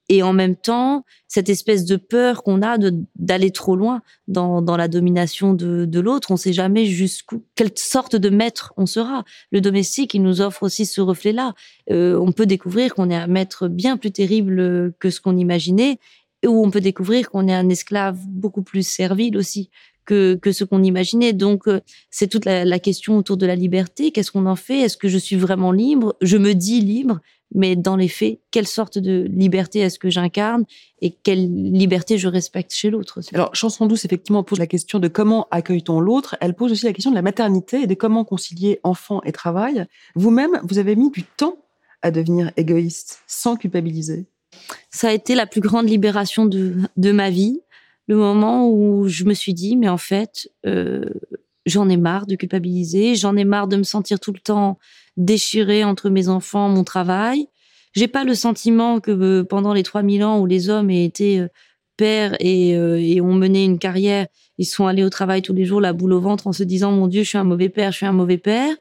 et en même temps cette espèce de peur qu'on a d'aller trop loin dans, dans la domination de, de l'autre. On ne sait jamais jusqu'où, quelle sorte de maître on sera. Le domestique, il nous offre aussi ce reflet-là. Euh, on peut découvrir qu'on est un maître bien plus terrible que ce qu'on imaginait, ou on peut découvrir qu'on est un esclave beaucoup plus servile aussi que, que ce qu'on imaginait. Donc, euh, c'est toute la, la, question autour de la liberté. Qu'est-ce qu'on en fait? Est-ce que je suis vraiment libre? Je me dis libre, mais dans les faits, quelle sorte de liberté est-ce que j'incarne et quelle liberté je respecte chez l'autre Alors, Chanson douce, effectivement, pose la question de comment accueille-t-on l'autre. Elle pose aussi la question de la maternité et de comment concilier enfant et travail. Vous-même, vous avez mis du temps à devenir égoïste sans culpabiliser. Ça a été la plus grande libération de, de ma vie. Le moment où je me suis dit, mais en fait, euh, j'en ai marre de culpabiliser, j'en ai marre de me sentir tout le temps déchirée entre mes enfants, mon travail. J'ai pas le sentiment que euh, pendant les 3000 ans où les hommes aient été euh, pères et, euh, et, ont mené une carrière, ils sont allés au travail tous les jours, la boule au ventre, en se disant mon Dieu, je suis un mauvais père, je suis un mauvais père.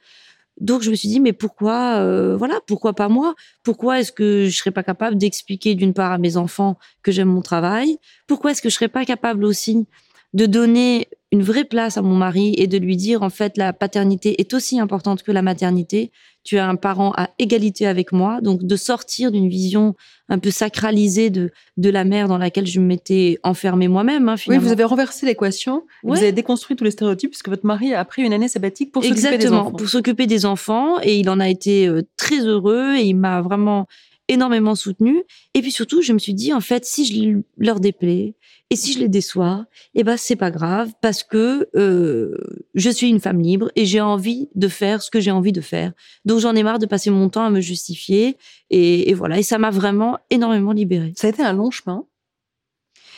Donc je me suis dit mais pourquoi voilà pourquoi pas moi? Pourquoi est-ce que je serais pas capable d'expliquer d'une part à mes enfants que j'aime mon travail? Pourquoi est-ce que je serais pas capable aussi de donner une vraie place à mon mari et de lui dire en fait la paternité est aussi importante que la maternité. tu es un parent à égalité avec moi. Donc de sortir d'une vision un peu sacralisée de de la mère dans laquelle je m'étais enfermée moi-même. Hein, oui, vous avez renversé l'équation. Vous avez déconstruit tous les stéréotypes puisque votre mari a pris une année sabbatique pour s'occuper des enfants. pour s'occuper des enfants et il en a été euh, très heureux et il m'a vraiment énormément soutenu. Et puis surtout, je me suis dit, en fait, si je leur déplais et si je les déçois, eh ben c'est pas grave parce que euh, je suis une femme libre et j'ai envie de faire ce que j'ai envie de faire. Donc j'en ai marre de passer mon temps à me justifier et, et voilà. Et ça m'a vraiment énormément libérée. Ça a été un long chemin.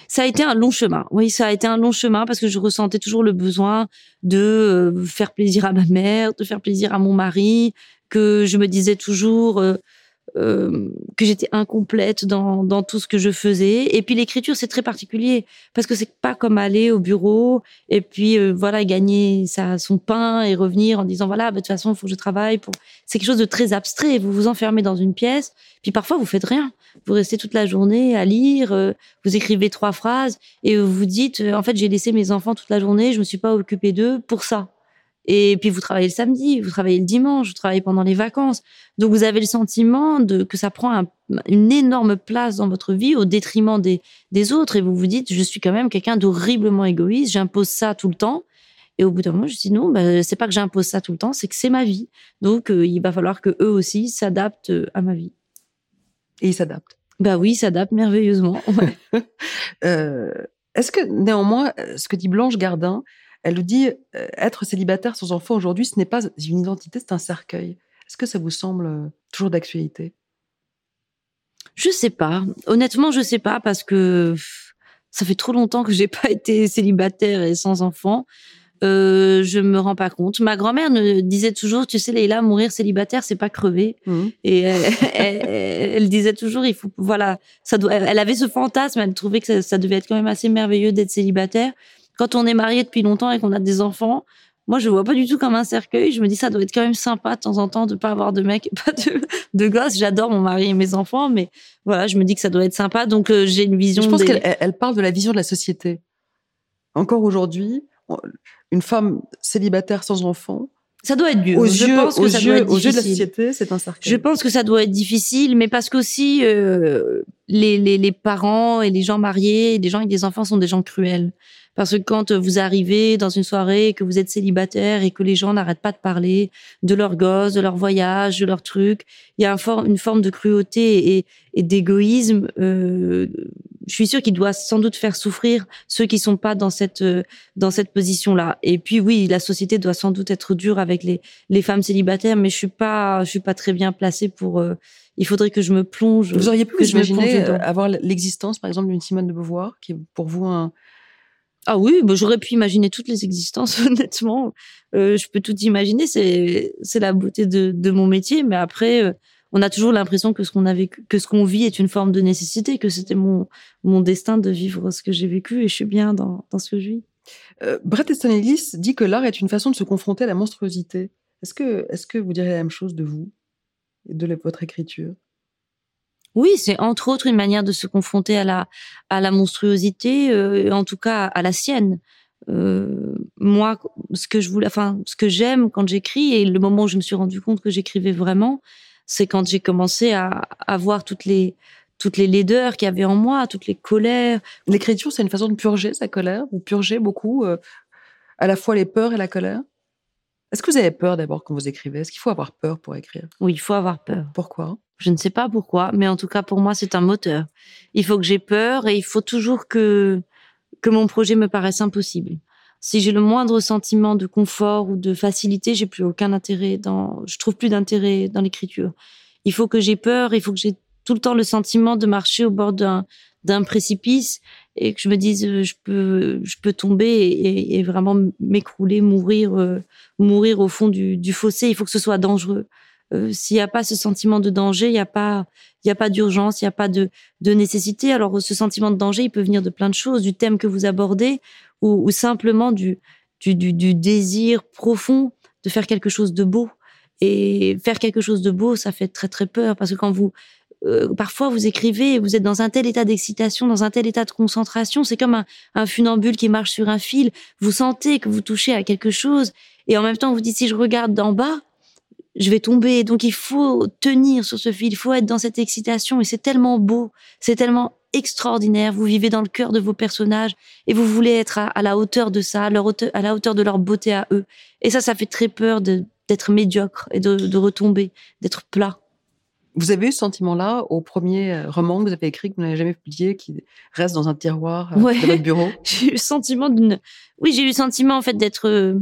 Ça a été un long chemin. Oui, ça a été un long chemin parce que je ressentais toujours le besoin de euh, faire plaisir à ma mère, de faire plaisir à mon mari, que je me disais toujours. Euh, euh, que j'étais incomplète dans, dans tout ce que je faisais. Et puis l'écriture, c'est très particulier parce que c'est pas comme aller au bureau et puis euh, voilà gagner sa, son pain et revenir en disant voilà bah, de toute façon il faut que je travaille. Pour... C'est quelque chose de très abstrait. Vous vous enfermez dans une pièce, puis parfois vous faites rien. Vous restez toute la journée à lire, euh, vous écrivez trois phrases et vous vous dites en fait j'ai laissé mes enfants toute la journée, je me suis pas occupée d'eux pour ça. Et puis vous travaillez le samedi, vous travaillez le dimanche, vous travaillez pendant les vacances. Donc vous avez le sentiment de que ça prend une énorme place dans votre vie au détriment des, des autres. Et vous vous dites, je suis quand même quelqu'un d'horriblement égoïste, j'impose ça tout le temps. Et au bout d'un moment, je dis non, bah, c'est pas que j'impose ça tout le temps, c'est que c'est ma vie. Donc euh, il va falloir que eux aussi s'adaptent euh, à ma vie. Et ils s'adaptent. Bah oui, ils s'adaptent merveilleusement. euh, Est-ce que néanmoins, ce que dit Blanche Gardin, elle nous dit euh, être célibataire sans enfant aujourd'hui, ce n'est pas une identité, c'est un cercueil. Est-ce que ça vous semble euh, toujours d'actualité? Je sais pas. Honnêtement, je sais pas parce que ça fait trop longtemps que j'ai pas été célibataire et sans enfant. Euh, je me rends pas compte. Ma grand-mère me disait toujours, tu sais, Leïla, mourir célibataire, c'est pas crever. Mmh. Et elle, disait toujours, il faut, voilà, ça doit. Elle avait ce fantasme, elle trouvait que ça, ça devait être quand même assez merveilleux d'être célibataire quand on est marié depuis longtemps et qu'on a des enfants, moi, je vois pas du tout comme un cercueil. Je me dis, ça doit être quand même sympa de temps en temps de pas avoir de mec et pas de, de gosse. J'adore mon mari et mes enfants, mais voilà, je me dis que ça doit être sympa. Donc, euh, j'ai une vision. Je pense qu'elle elle parle de la vision de la société. Encore aujourd'hui, une femme célibataire sans enfant. Ça doit être dur. Aux je yeux, pense que ça yeux, doit être aux difficile. yeux de la société, c'est un cercueil. Je pense que ça doit être difficile, mais parce qu'aussi euh, les, les, les parents et les gens mariés, les gens avec des enfants sont des gens cruels. Parce que quand vous arrivez dans une soirée et que vous êtes célibataire et que les gens n'arrêtent pas de parler de leurs gosses, de leur voyage, de leurs trucs, il y a un une forme de cruauté et, et d'égoïsme. Euh, je suis sûre qu'il doit sans doute faire souffrir ceux qui sont pas dans cette euh, dans cette position-là. Et puis oui, la société doit sans doute être dure avec les les femmes célibataires, mais je suis pas je suis pas très bien placée pour. Euh, il faudrait que je me plonge. Vous auriez pu que je me imaginer plonge dedans. avoir l'existence, par exemple, d'une Simone de Beauvoir, qui est pour vous un, Ah oui, bah, j'aurais pu imaginer toutes les existences, honnêtement. Euh, je peux tout imaginer, c'est la beauté de, mon métier, mais après, euh, on a toujours l'impression que ce qu'on ce vit est une forme de nécessité, que c'était mon mon destin de vivre ce que j'ai vécu et je suis bien dans ce que je vis. Euh, Bret Easton dit que l'art est une façon de se confronter à la monstruosité. Est-ce que, est-ce que vous direz la même chose de vous et de votre écriture? Oui, c'est entre autres une manière de se confronter à la à la monstruosité, euh, en tout cas à la sienne. Euh, moi, ce que je voulais, enfin, ce que j'aime quand j'écris et le moment où je me suis rendu compte que j'écrivais vraiment, c'est quand j'ai commencé à, à voir toutes les toutes les laideurs qu'il y avait en moi, toutes les colères. L'écriture, c'est une façon de purger sa colère. Vous purgez beaucoup euh, à la fois les peurs et la colère? Est-ce que vous avez peur d'abord quand vous écrivez? Est-ce qu'il faut avoir peur pour écrire? Oui, il faut avoir peur. Pourquoi? Je ne sais pas pourquoi, mais en tout cas pour moi c'est un moteur. Il faut que j'ai peur et il faut toujours que que mon projet me paraisse impossible. Si j'ai le moindre sentiment de confort ou de facilité, j'ai plus aucun intérêt dans, je trouve plus d'intérêt dans l'écriture. Il faut que j'ai peur, il faut que j'ai tout le temps le sentiment de marcher au bord d'un d'un précipice et que je me dise euh, je peux je peux tomber et, vraiment m'écrouler, mourir euh, mourir au fond du, du fossé. Il faut que ce soit dangereux. Euh, S'il n'y a pas ce sentiment de danger, il n'y a pas il y a pas d'urgence, il n'y a pas de de nécessité. Alors ce sentiment de danger, il peut venir de plein de choses, du thème que vous abordez ou, ou simplement du, du du du désir profond de faire quelque chose de beau. Et faire quelque chose de beau, ça fait très très peur parce que quand vous euh, parfois vous écrivez, vous êtes dans un tel état d'excitation, dans un tel état de concentration, c'est comme un, un funambule qui marche sur un fil. Vous sentez que vous touchez à quelque chose, et en même temps vous dites si je regarde d'en bas, je vais tomber. Donc il faut tenir sur ce fil, il faut être dans cette excitation et c'est tellement beau, c'est tellement extraordinaire. Vous vivez dans le cœur de vos personnages et vous voulez être à, la hauteur de ça, à, leur à la hauteur de leur beauté à eux. Et ça, ça fait très peur d'être médiocre et de, retomber, d'être plat. Vous avez eu ce sentiment-là au premier euh, roman que vous avez écrit, que vous n'avez jamais publié, qui reste dans un tiroir euh, de votre bureau? J'ai eu le sentiment d'une. Oui, j'ai eu le sentiment en fait d'être euh,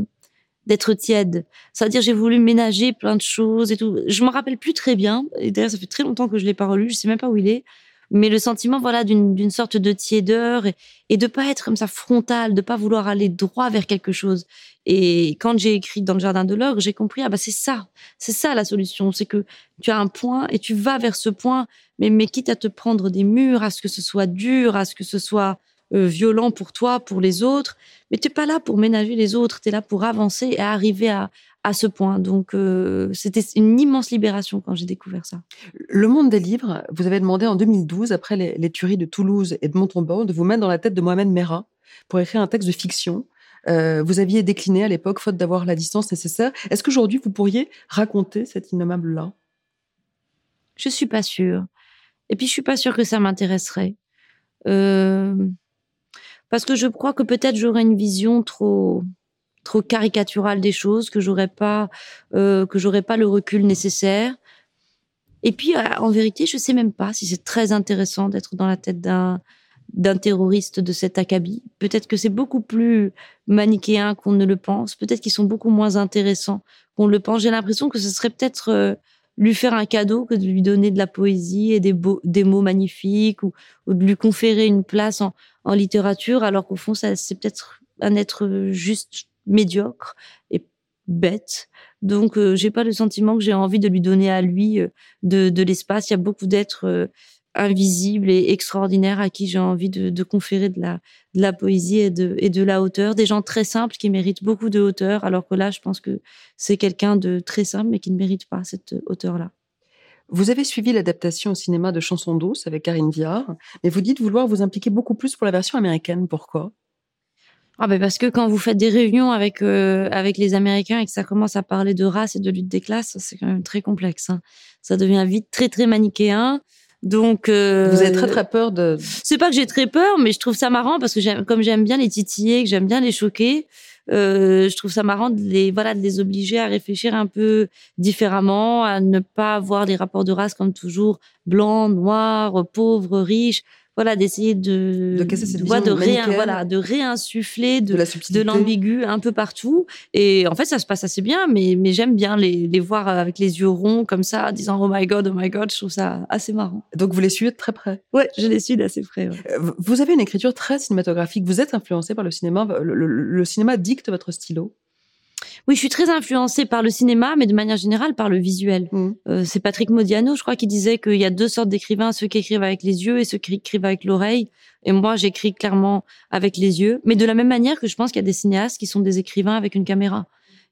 d'être tiède. C'est-à-dire j'ai voulu ménager plein de choses et tout. Je me rappelle plus très bien. Et d'ailleurs, ça fait très longtemps que je l'ai pas relu. Je sais même pas où il est mais le sentiment voilà d'une sorte de tiédeur et, et de pas être comme ça frontal, de pas vouloir aller droit vers quelque chose. Et quand j'ai écrit dans le jardin de l'ogre, j'ai compris ah bah c'est ça, c'est ça la solution, c'est que tu as un point et tu vas vers ce point, mais mais quitte à te prendre des murs, à ce que ce soit dur, à ce que ce soit euh, violent pour toi, pour les autres, mais tu n'es pas là pour ménager les autres, tu es là pour avancer et arriver à, à ce point. Donc, euh, c'était une immense libération quand j'ai découvert ça. Le monde des livres, vous avez demandé en 2012, après les, tueries de Toulouse et de Montauban, de vous mettre dans la tête de Mohamed Merah pour écrire un texte de fiction. Euh, vous aviez décliné à l'époque, faute d'avoir la distance nécessaire. Est-ce qu'aujourd'hui, vous pourriez raconter cet innommable-là? Je suis pas sûre. Et puis, je suis pas sûre que ça m'intéresserait. Euh, parce que je crois que peut-être j'aurais une vision trop trop caricatural des choses, que j'aurais pas euh, que j'aurais pas le recul nécessaire. Et puis, euh, en vérité, je sais même pas si c'est très intéressant d'être dans la tête d'un d'un terroriste de cet acabit. Peut-être que c'est beaucoup plus manichéen qu'on ne le pense. Peut-être qu'ils sont beaucoup moins intéressants qu'on le pense. J'ai l'impression que ce serait peut-être euh, lui faire un cadeau que de lui donner de la poésie et des, beaux, des mots magnifiques ou, de lui conférer une place en, en littérature, alors qu'au fond, c'est peut-être un être juste médiocre et bête. Donc, euh, j'ai pas le sentiment que j'ai envie de lui donner à lui euh, de, l'espace. Il y a beaucoup d'êtres euh, invisibles et extraordinaires à qui j'ai envie de, conférer de la, poésie et de, et de la hauteur. Des gens très simples qui méritent beaucoup de hauteur, alors que là, je pense que c'est quelqu'un de très simple mais qui ne mérite pas cette hauteur-là. Vous avez suivi l'adaptation au cinéma de Chansons douces avec Karine Viard, mais vous dites vouloir vous impliquer beaucoup plus pour la version américaine. Pourquoi? Ah ben parce que quand vous faites des réunions avec euh, avec les Américains et que ça commence à parler de race et de lutte des classes, c'est quand même très complexe. Hein. Ça devient vite très très manichéen. Donc euh, vous avez très très peur de. C'est pas que j'ai très peur, mais je trouve ça marrant parce que comme j'aime bien les titiller, que j'aime bien les choquer. Euh, je trouve ça marrant de les voilà de les obliger à réfléchir un peu différemment, à ne pas voir les rapports de race comme toujours blanc, noir, pauvre, riche voilà d'essayer de de casser cette de, voilà de réinsuffler de de l'ambigu un peu partout. Et en fait ça se passe assez bien mais mais j'aime bien les, les voir avec les yeux ronds comme ça disant oh my god oh my god je trouve ça assez marrant. Donc vous les suivez de très près? Ouais je les suis d'assez près euh, vous avez une écriture très cinématographique. Vous êtes influencé par le cinéma le cinéma dicte votre stylo? Oui, je suis très influencée par le cinéma, mais de manière générale par le visuel. Mmh. Euh, c'est Patrick Modiano, je crois, qui disait qu'il y a deux sortes d'écrivains, ceux qui écrivent avec les yeux et ceux qui écrivent avec l'oreille. Et moi, j'écris clairement avec les yeux, mais de la même manière que je pense qu'il y a des cinéastes qui sont des écrivains avec une caméra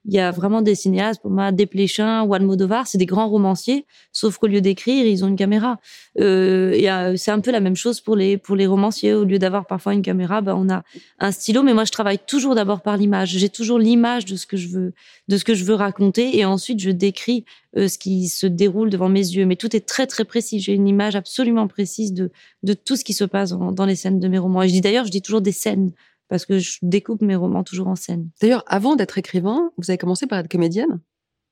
il y a vraiment des cinéastes, pour moi, Desplechin ou Almodovar, c'est des grands romanciers, sauf qu'au lieu d'écrire, ils ont une caméra. Euh, c'est un peu la même chose pour les pour les romanciers. Au lieu d'avoir parfois une caméra, ben, on a un stylo. Mais moi, je travaille toujours d'abord par l'image. J'ai toujours l'image de ce que je veux de ce que je veux raconter, et ensuite je décris euh, ce qui se déroule devant mes yeux. Mais tout est très très précis. J'ai une image absolument précise de de tout ce qui se passe dans, dans les scènes de mes romans. Et je dis d'ailleurs, je dis toujours des scènes parce que je découpe mes romans toujours en scène. D'ailleurs, avant d'être écrivain, vous avez commencé par être comédienne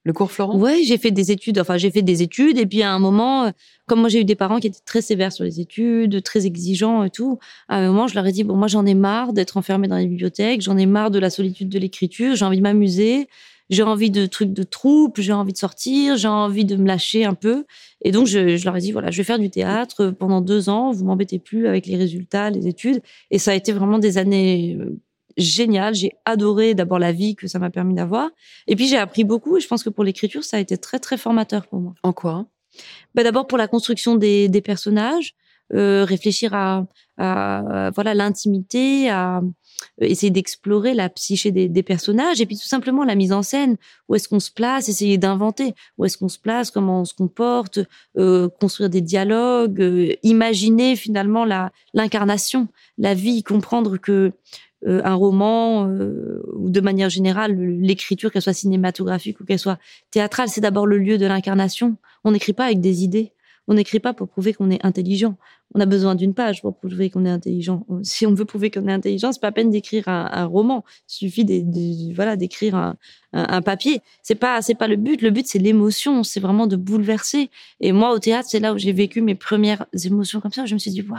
le cours Florent? Ouais, j'ai fait des études. Enfin, j'ai fait des études. Et puis, à un moment, euh, comme moi, j'ai eu des parents qui étaient très sévères sur les études, très exigeants et tout. À un moment, je leur ai dit, bon, moi, j'en ai marre d'être enfermée dans les bibliothèques. J'en ai marre de la solitude de l'écriture. J'ai envie de m'amuser j'ai envie de trucs de troupe, j'ai envie de sortir, j'ai envie de me lâcher un peu. Et donc, je, je, leur ai dit, voilà, je vais faire du théâtre pendant deux ans, vous m'embêtez plus avec les résultats, les études. Et ça a été vraiment des années euh, géniales. J'ai adoré d'abord la vie que ça m'a permis d'avoir. Et puis, j'ai appris beaucoup et je pense que pour l'écriture, ça a été très, très formateur pour moi. En quoi? Bah, D'abord pour la construction des, des personnages, euh, réfléchir à, à, voilà l'intimité, à euh, essayer d'explorer la psyché des, personnages et puis tout simplement la mise en scène. Où est-ce qu'on se place? Essayer d'inventer. Où est-ce qu'on se place? Comment on se comporte? Euh, Construire des dialogues. Euh, imaginer finalement la l'incarnation, la vie. Comprendre que euh, un roman euh, ou de manière générale l'écriture, qu'elle soit cinématographique ou qu'elle soit théâtrale, c'est d'abord le lieu de l'incarnation. On n'écrit pas avec des idées. On n'écrit pas pour prouver qu'on est intelligent. On a besoin d'une page pour prouver qu'on est intelligent. Si on veut prouver qu'on est intelligent, c'est pas peine d'écrire un, roman. Il suffit de, voilà d'écrire un, un, papier. C'est pas c'est pas le but. Le but c'est l'émotion. C'est vraiment de bouleverser. Et moi au théâtre, c'est là où j'ai vécu mes premières émotions comme ça. Je me suis dit waouh,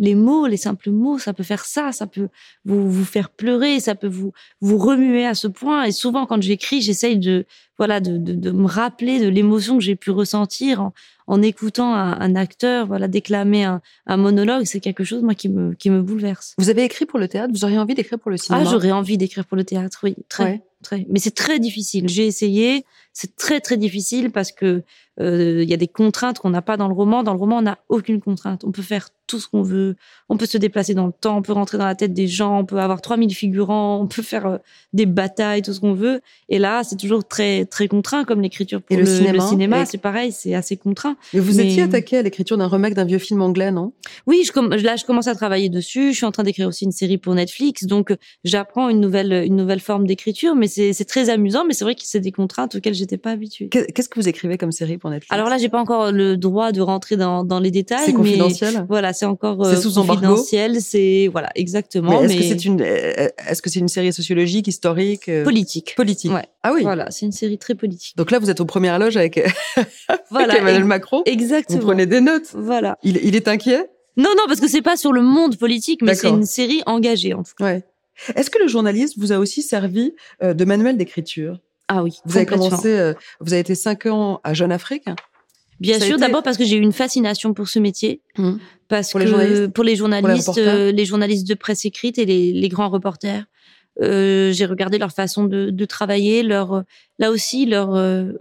les mots, les simples mots, ça peut faire ça, ça peut vous vous faire pleurer, ça peut vous vous remuer à ce point. Et souvent quand j'écris, j'essaye de voilà de, de, me rappeler de l'émotion que j'ai pu ressentir en, en écoutant un, un, acteur voilà déclamer un, un monologue, c'est quelque chose moi qui me qui me bouleverse. Vous avez écrit pour le théâtre, vous auriez envie d'écrire pour le cinéma? Ah, j'aurais envie d'écrire pour le théâtre, oui, très très. Mais c'est très difficile. J'ai essayé, c'est très très difficile parce que euh, il y a des contraintes qu'on n'a pas dans le roman. Dans le roman, on n'a aucune contrainte. On peut faire tout ce qu'on veut. On peut se déplacer dans le temps. On peut rentrer dans la tête des gens. On peut avoir 3000 figurants. On peut faire euh, des batailles, tout ce qu'on veut. Et là, c'est toujours très très contraint comme l'écriture pour et le, cinéma. C'est pareil, c'est assez contraint. Mais vous étiez attaqué à l'écriture d'un remake d'un vieux film anglais, non? Oui, je, là, je commence à travailler dessus. Je suis en train d'écrire aussi une série pour Netflix. Donc, j'apprends une nouvelle une nouvelle forme d'écriture. Mais c'est très amusant. Mais c'est vrai que c'est des contraintes auxquelles j'étais pas habituée. Qu'est-ce que vous écrivez comme série pour Netflix? Alors là, j'ai pas encore le droit de rentrer dans, dans les détails. C'est confidentiel? voilà, c'est encore euh, sous confidentiel. C'est voilà, exactement. Mais est-ce que c'est une euh, est-ce que c'est une série sociologique, historique, euh, politique Politique. Ouais. Ah oui. Voilà, c'est une série très politique. Donc là, vous êtes aux premières loges avec, voilà, Emmanuel Macron. Exactement. Vous prenez des notes. Voilà. Il, il est inquiet Non, non, parce que c'est pas sur le monde politique, mais c'est une série engagée en tout cas. Ouais. Est-ce que le journaliste vous a aussi servi de manuel d'écriture? Ah oui. Vous avez commencé, vous avez été cinq ans à Jeune Afrique. Bien sûr, d'abord parce que j'ai eu une fascination pour ce métier, mmh. parce pour que les journalistes, pour les journalistes, les, euh, les, journalistes de presse écrite et les, les grands reporters, euh, j'ai regardé leur façon de, de, travailler, leur là aussi leur euh,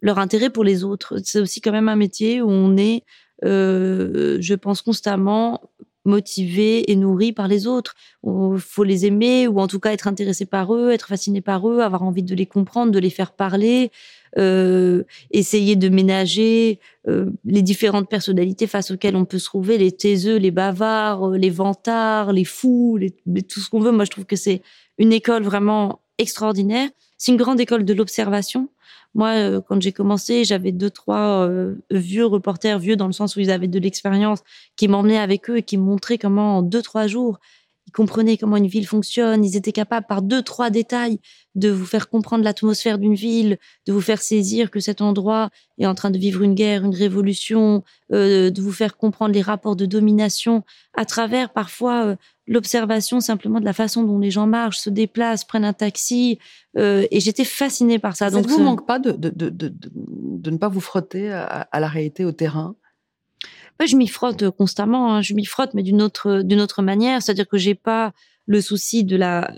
leur intérêt pour les autres. C'est aussi quand même un métier où on est, je pense constamment motivé et nourri par les autres. Il faut les aimer ou en tout cas être intéressé par eux, être fasciné par eux, avoir envie de les comprendre, de les faire parler, euh, essayer de ménager euh, les différentes personnalités face auxquelles on peut se trouver, les taiseux, les bavards, les vantards, les fous, les, tout ce qu'on veut. Moi, je trouve que c'est une école vraiment extraordinaire. C'est une grande école de l'observation. Moi, euh, quand j'ai commencé, j'avais deux, trois euh, vieux reporters, vieux dans le sens où ils avaient de l'expérience, qui m'emmenaient avec eux et qui me montraient comment, en deux, trois jours, ils comprenaient comment une ville fonctionne. Ils étaient capables, par deux, trois détails, de vous faire comprendre l'atmosphère d'une ville, de vous faire saisir que cet endroit est en train de vivre une guerre, une révolution, euh, de vous faire comprendre les rapports de domination à travers parfois euh, l'observation simplement de la façon dont les gens marchent, se déplacent, prennent un taxi. Euh, et j'étais fascinée par ça. ça Donc, ne vous manque pas de, de, de, de, de ne pas vous frotter à, à la réalité, au terrain? Je m'y frotte constamment. Hein. Je m'y frotte, mais d'une autre d'une autre manière. C'est-à-dire que j'ai pas le souci de la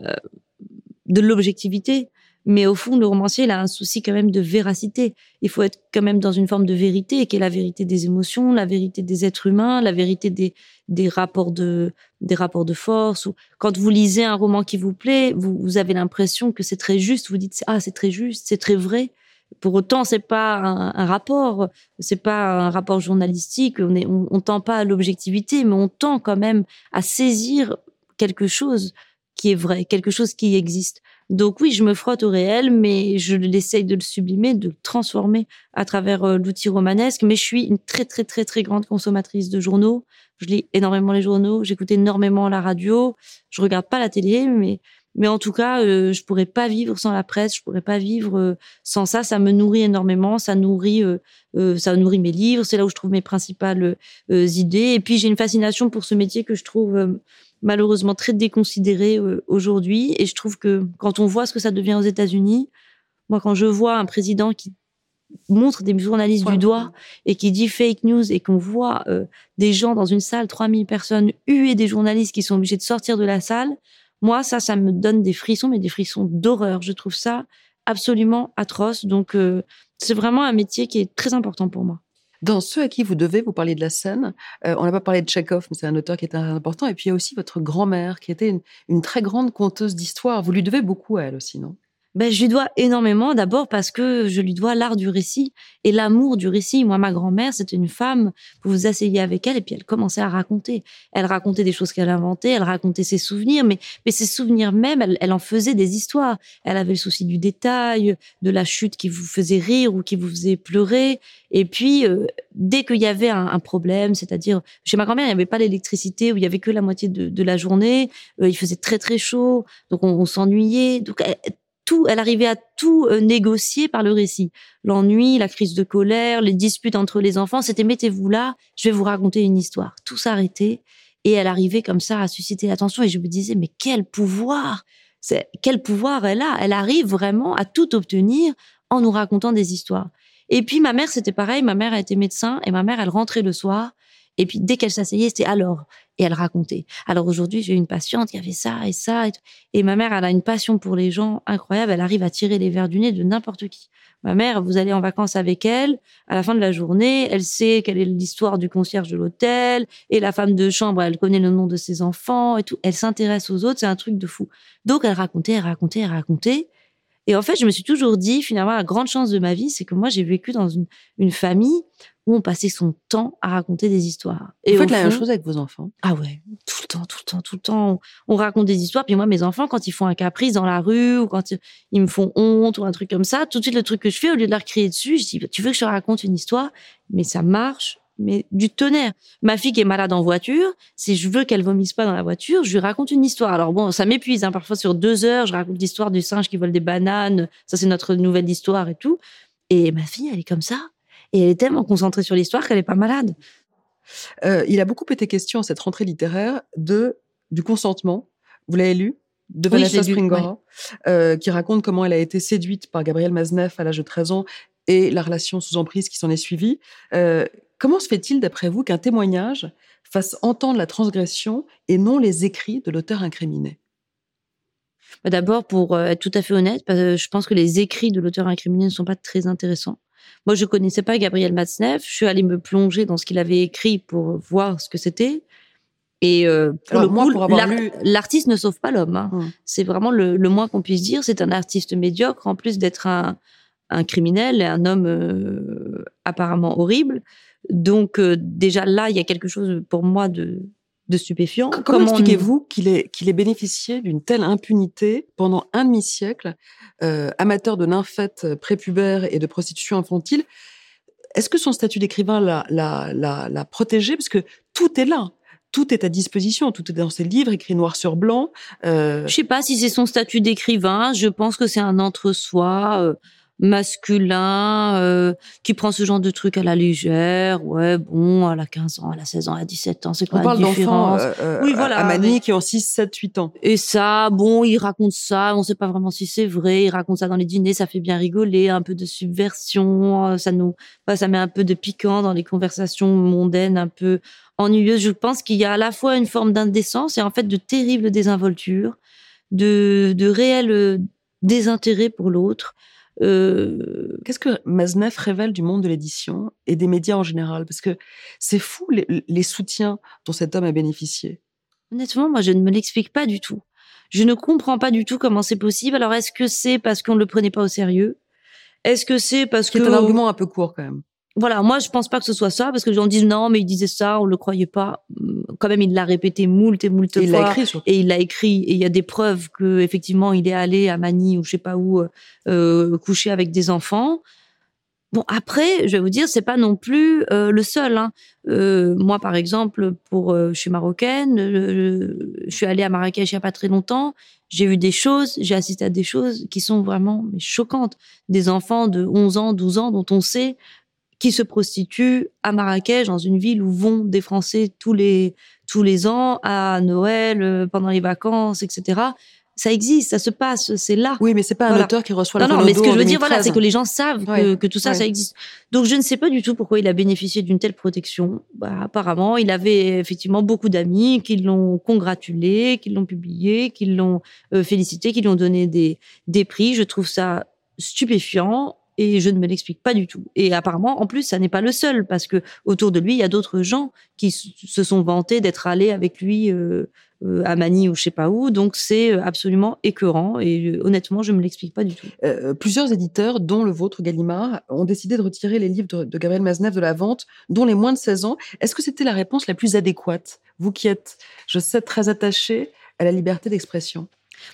de l'objectivité, mais au fond, le romancier il a un souci quand même de véracité. Il faut être quand même dans une forme de vérité, qui est la vérité des émotions, la vérité des êtres humains, la vérité des des rapports de des rapports de force. Quand vous lisez un roman qui vous plaît, vous, vous avez l'impression que c'est très juste. Vous dites ah c'est très juste, c'est très vrai. Pour autant, c'est pas un, un rapport, c'est pas un rapport journalistique. On, est, on, on tend pas à l'objectivité, mais on tend quand même à saisir quelque chose qui est vrai, quelque chose qui existe. Donc oui, je me frotte au réel, mais je l'essaye de le sublimer, de le transformer à travers euh, l'outil romanesque. Mais je suis une très très très très grande consommatrice de journaux. Je lis énormément les journaux, j'écoute énormément la radio. Je regarde pas la télé, mais mais en tout cas, euh, je pourrais pas vivre sans la presse, je pourrais pas vivre euh, sans ça. Ça me nourrit énormément, ça nourrit, euh, euh ça nourrit mes livres. C'est là où je trouve mes principales idées. Et puis j'ai une fascination pour ce métier que je trouve malheureusement très déconsidéré aujourd'hui. Et je trouve que quand on voit ce que ça devient aux États-Unis, moi quand je vois un président qui montre des journalistes ouais. du doigt et qui dit fake news et qu'on voit des gens dans une salle, 3000 personnes, huer des journalistes qui sont obligés de sortir de la salle, moi, ça, ça me donne des frissons, mais des frissons d'horreur. Je trouve ça absolument atroce. Donc, euh, c'est vraiment un métier qui est très important pour moi. Dans ceux à qui vous devez, vous parler de la scène. Euh, on n'a pas parlé de Tchekhov, mais c'est un auteur qui est important. Et puis il y a aussi votre grand-mère, qui était une, une très grande conteuse d'histoire. Vous lui devez beaucoup à elle aussi, non? Ben, je lui dois énormément, d'abord parce que je lui dois l'art du récit et l'amour du récit. Moi, ma grand-mère, c'était une femme, vous vous asseyez avec elle et puis elle commençait à raconter. Elle racontait des choses qu'elle inventait, elle racontait ses souvenirs, mais, mais ses souvenirs même, elle, en faisait des histoires. Elle avait le souci du détail, de la chute qui vous faisait rire ou qui vous faisait pleurer. Et puis, euh, dès qu'il y avait un, problème, c'est-à-dire, chez ma grand-mère, il n'y avait pas l'électricité, où il y avait que la moitié de, la journée, euh, il faisait très très chaud, donc on, s'ennuyait. Donc, elle arrivait à tout euh, négocier par le récit. L'ennui, la crise de colère, les disputes entre les enfants, c'était mettez-vous là, je vais vous raconter une histoire. Tout s'arrêtait et elle arrivait comme ça à susciter l'attention et je me disais mais quel pouvoir quel pouvoir elle a Elle arrive vraiment à tout obtenir en nous racontant des histoires. Et puis ma mère, c'était pareil. Ma mère a été médecin et ma mère, elle rentrait le soir. Et puis dès qu'elle s'asseyait, c'était alors et elle racontait. Alors aujourd'hui, j'ai une patiente, y avait ça et ça. Et, ma mère, elle a une passion pour les gens incroyable. Elle arrive à tirer les verres du nez de n'importe qui. Ma mère, vous allez en vacances avec elle. À la fin de la journée, elle sait quelle est l'histoire du concierge de l'hôtel. Et la femme de chambre, elle connaît le nom de ses enfants et tout. Elle s'intéresse aux autres. C'est un truc de fou. Donc, elle racontait, elle racontait, elle racontait. Et en fait, je me suis toujours dit, finalement, la grande chance de ma vie, c'est que moi, j'ai vécu dans une, une famille où on passait son temps à raconter des histoires. Et Vous faites la même chose avec vos enfants? Ah ouais, tout le temps, tout le temps, tout le temps. On, raconte des histoires. Puis moi, mes enfants, quand ils font un caprice dans la rue ou quand ils, me font honte ou un truc comme ça, tout de suite, le truc que je fais, au lieu de leur crier dessus, je dis, tu veux que je te raconte une histoire? Mais ça marche mais du tonnerre. Ma fille qui est malade en voiture, si je veux qu'elle vomisse pas dans la voiture, je lui raconte une histoire. Alors bon, ça m'épuise. Hein. Parfois sur deux heures, je raconte l'histoire du singe qui vole des bananes. Ça c'est notre nouvelle histoire et tout. Et ma fille, elle est comme ça. Et elle est tellement concentrée sur l'histoire qu'elle n'est pas malade. Euh, il a beaucoup été question, cette rentrée littéraire, de du consentement. Vous l'avez lu? De Vanessa Springora, euh, qui raconte comment elle a été séduite par Gabriel Mazneff à l'âge de 13 ans et la relation sous emprise qui s'en est suivie. Euh, comment se fait-il, d'après vous, qu'un témoignage fasse entendre la transgression et non les écrits de l'auteur incriminé? Bah, D'abord, pour être tout à fait honnête, je pense que les écrits de l'auteur incriminé ne sont pas très intéressants. Moi, je connaissais pas Gabriel Matzneff. Je suis allée me plonger dans ce qu'il avait écrit pour voir ce que c'était. Et euh, pour le coup, l'artiste ne sauve pas l'homme. Hein. Hum. C'est vraiment le, moins qu'on puisse dire. C'est un artiste médiocre, en plus d'être un, un, criminel et un homme euh, apparemment horrible. Donc euh, déjà là, il y a quelque chose pour moi de, de stupéfiant. Comment, expliquez-vous qu'il ait, qu'il ait bénéficié d'une telle impunité pendant un demi-siècle, euh, amateur de nymphètes prépubères et de prostitution infantile? Est-ce que son statut d'écrivain l'a, l'a, l'a, l'a protégé? Parce que tout est là tout est à disposition, tout est dans ses livres, écrit noir sur blanc. Euh... Je sais pas si c'est son statut d'écrivain. Je pense que c'est un entre-soi. Euh, masculin euh, qui prend ce genre de truc à la légère. Ouais, bon, elle a 15 ans, elle a 16 ans, elle a 17 ans, c'est quoi On parle d'enfants euh, euh, oui, voilà, à Manille qui ont 6, 7, 8 ans. Et ça, bon, il raconte ça, on sait pas vraiment si c'est vrai, il raconte ça dans les dîners, ça fait bien rigoler, un peu de subversion, ça nous ça met un peu de piquant dans les conversations mondaines un peu ennuyeuses. Je pense qu'il y a à la fois une forme d'indécence et en fait de terribles désinvolture, de de réel désintérêt pour l'autre. Euh, qu'est-ce que Maznev révèle du monde de l'édition et des médias en général? Parce que c'est fou les, soutiens dont cet homme a bénéficié. Honnêtement, moi, je ne me l'explique pas du tout. Je ne comprends pas du tout comment c'est possible. Alors, est-ce que c'est parce qu'on ne le prenait pas au sérieux? Est-ce que c'est parce que... C'est un argument un peu court quand même voilà, moi je pense pas que ce soit ça parce que les gens disent non, mais il disait ça, on le croyait pas. Quand même, il l'a répété moult et moult fois. Il l'a écrit Et il l'a écrit et il y a des preuves que effectivement il est allé à Manille ou je sais pas où euh, coucher avec des enfants. Bon après, je vais vous dire, c'est pas non plus euh, le seul. Hein. Euh, moi, par exemple, pour je suis marocaine, je suis allée à Marrakech il y a pas très longtemps. J'ai vu des choses, j'ai assisté à des choses qui sont vraiment mais, choquantes. Des enfants de 11 ans, 12 ans dont on sait qui se prostituent à Marrakech, dans une ville où vont des Français tous les tous les ans à Noël, euh, pendant les vacances, etc. Ça existe, ça se passe, c'est là. Oui, mais c'est pas un auteur qui reçoit non, la Non, mais ce que je veux dire, voilà, c'est que les gens savent que, que, tout ça, ça existe. Donc, je ne sais pas du tout pourquoi il a bénéficié d'une telle protection. Bah, apparemment, il avait effectivement beaucoup d'amis qui l'ont congratulé, qui l'ont publié, qui l'ont euh, félicité, qui lui ont donné des, des prix. Je trouve ça stupéfiant et je ne me l'explique pas du tout. Et apparemment, en plus, ça n'est pas le seul parce que autour de lui, il y a d'autres gens qui se sont vantés d'être allés avec lui euh, euh, à Manille ou je sais pas où. Donc c'est absolument écœurant et honnêtement, je me l'explique pas du tout. plusieurs éditeurs, dont le vôtre Gallimard, ont décidé de retirer les livres de, Gabriel Maznev de la vente, dont les moins de 16 ans. Est-ce que c'était la réponse la plus adéquate? Vous qui êtes, je sais, très attaché à la liberté d'expression.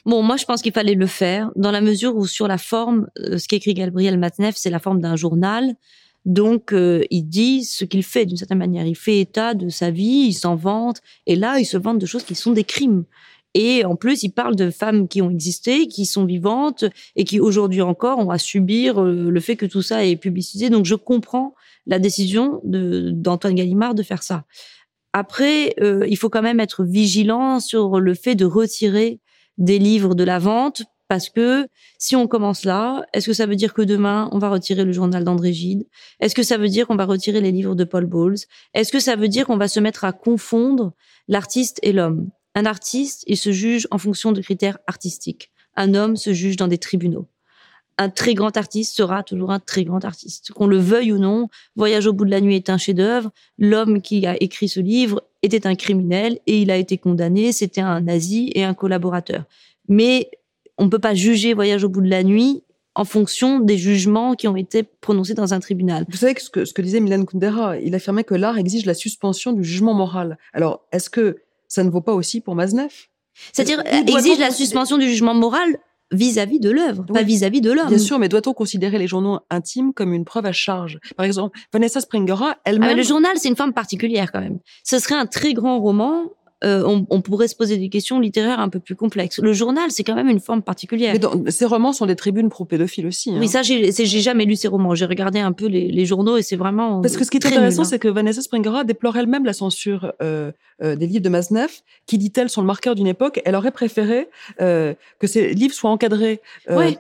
Bon, moi, je pense qu'il fallait le faire dans la mesure où sur la forme, ce qu'écrit Gabriel Maznev, c'est la forme d'un journal. Donc, euh, il dit ce qu'il fait d'une certaine manière. Il fait état de sa vie, il s'en vante. Et là, il se vante de choses qui sont des crimes. Et en plus, il parle de femmes qui ont existé, qui sont vivantes et qui aujourd'hui encore ont à subir euh, le fait que tout ça est publicisé. Donc, je comprends la décision d'Antoine Gallimard de faire ça. Après, euh, il faut quand même être vigilant sur le fait de retirer des livres de la vente parce que si on commence là, est-ce que ça veut dire que demain, on va retirer le journal d'André Gide? Est-ce que ça veut dire qu'on va retirer les livres de Paul Bowles? Est-ce que ça veut dire qu'on va se mettre à confondre l'artiste et l'homme? Un artiste, il se juge en fonction de critères artistiques. Un homme se juge dans des tribunaux. Un très grand artiste sera toujours un très grand artiste. Qu'on le veuille ou non, Voyage au bout de la nuit est un chef-d'œuvre. L'homme qui a écrit ce livre était un criminel et il a été condamné. C'était un nazi et un collaborateur. Mais on ne peut pas juger Voyage au bout de la nuit en fonction des jugements qui ont été prononcés dans un tribunal. Vous savez que ce que, ce que disait Milan Kundera, il affirmait que l'art exige la suspension du jugement moral. Alors, est-ce que ça ne vaut pas aussi pour Maznev C'est-à-dire, exige la suspension du jugement moral vis-à-vis de l'œuvre, pas vis-à-vis de l'homme. Bien sûr, mais doit-on considérer les journaux intimes comme une preuve à charge? Par exemple, Vanessa Springora, elle-même... Ah, le journal, c'est une forme particulière quand même. Ce serait un très grand roman euh, on, pourrait se poser des questions littéraires un peu plus complexes. Le journal, c'est quand même une forme particulière. Mais ces romans sont des tribunes pro-pédophiles aussi. Hein. Oui, ça, j'ai jamais lu ces romans. J'ai regardé un peu les, journaux et c'est vraiment. Parce que ce qui est intéressant, hein. c'est que Vanessa Springera déplore elle-même la censure euh, euh, des livres de Maznev, qui dit-elle sont le marqueur d'une époque. Elle aurait préféré que ces livres soient encadrés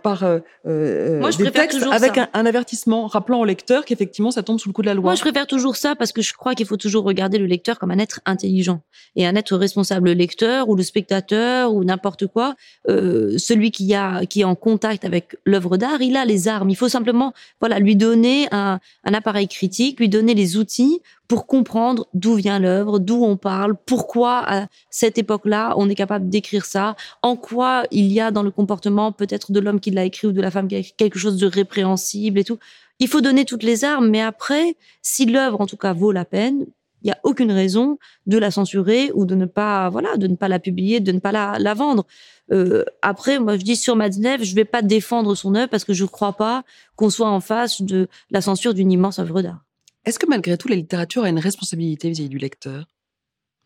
par des textes avec un, un, avertissement rappelant au lecteur qu'effectivement ça tombe sous le coup de la loi. Moi, je préfère toujours ça parce que je crois qu'il faut toujours regarder le lecteur comme un être intelligent et un être responsable lecteur ou le spectateur ou n'importe quoi, euh, celui qui a qui est en contact avec l'œuvre d'art, il a les armes. Il faut simplement voilà lui donner un, un appareil critique, lui donner les outils pour comprendre d'où vient l'œuvre, d'où on parle, pourquoi à cette époque-là on est capable d'écrire ça, en quoi il y a dans le comportement peut-être de l'homme qui l'a écrit ou de la femme qui a quelque chose de répréhensible et tout. Il faut donner toutes les armes, mais après, si l'œuvre en tout cas vaut la peine, il n'y a aucune raison de la censurer ou de ne pas, voilà, de ne pas la publier, de ne pas la, vendre. Euh, après, moi, je dis sur Madnev, je vais pas défendre son œuvre parce que je ne crois pas qu'on soit en face de la censure d'une immense œuvre d'art. Est-ce que malgré tout, la littérature a une responsabilité vis-à-vis du lecteur?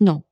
Non.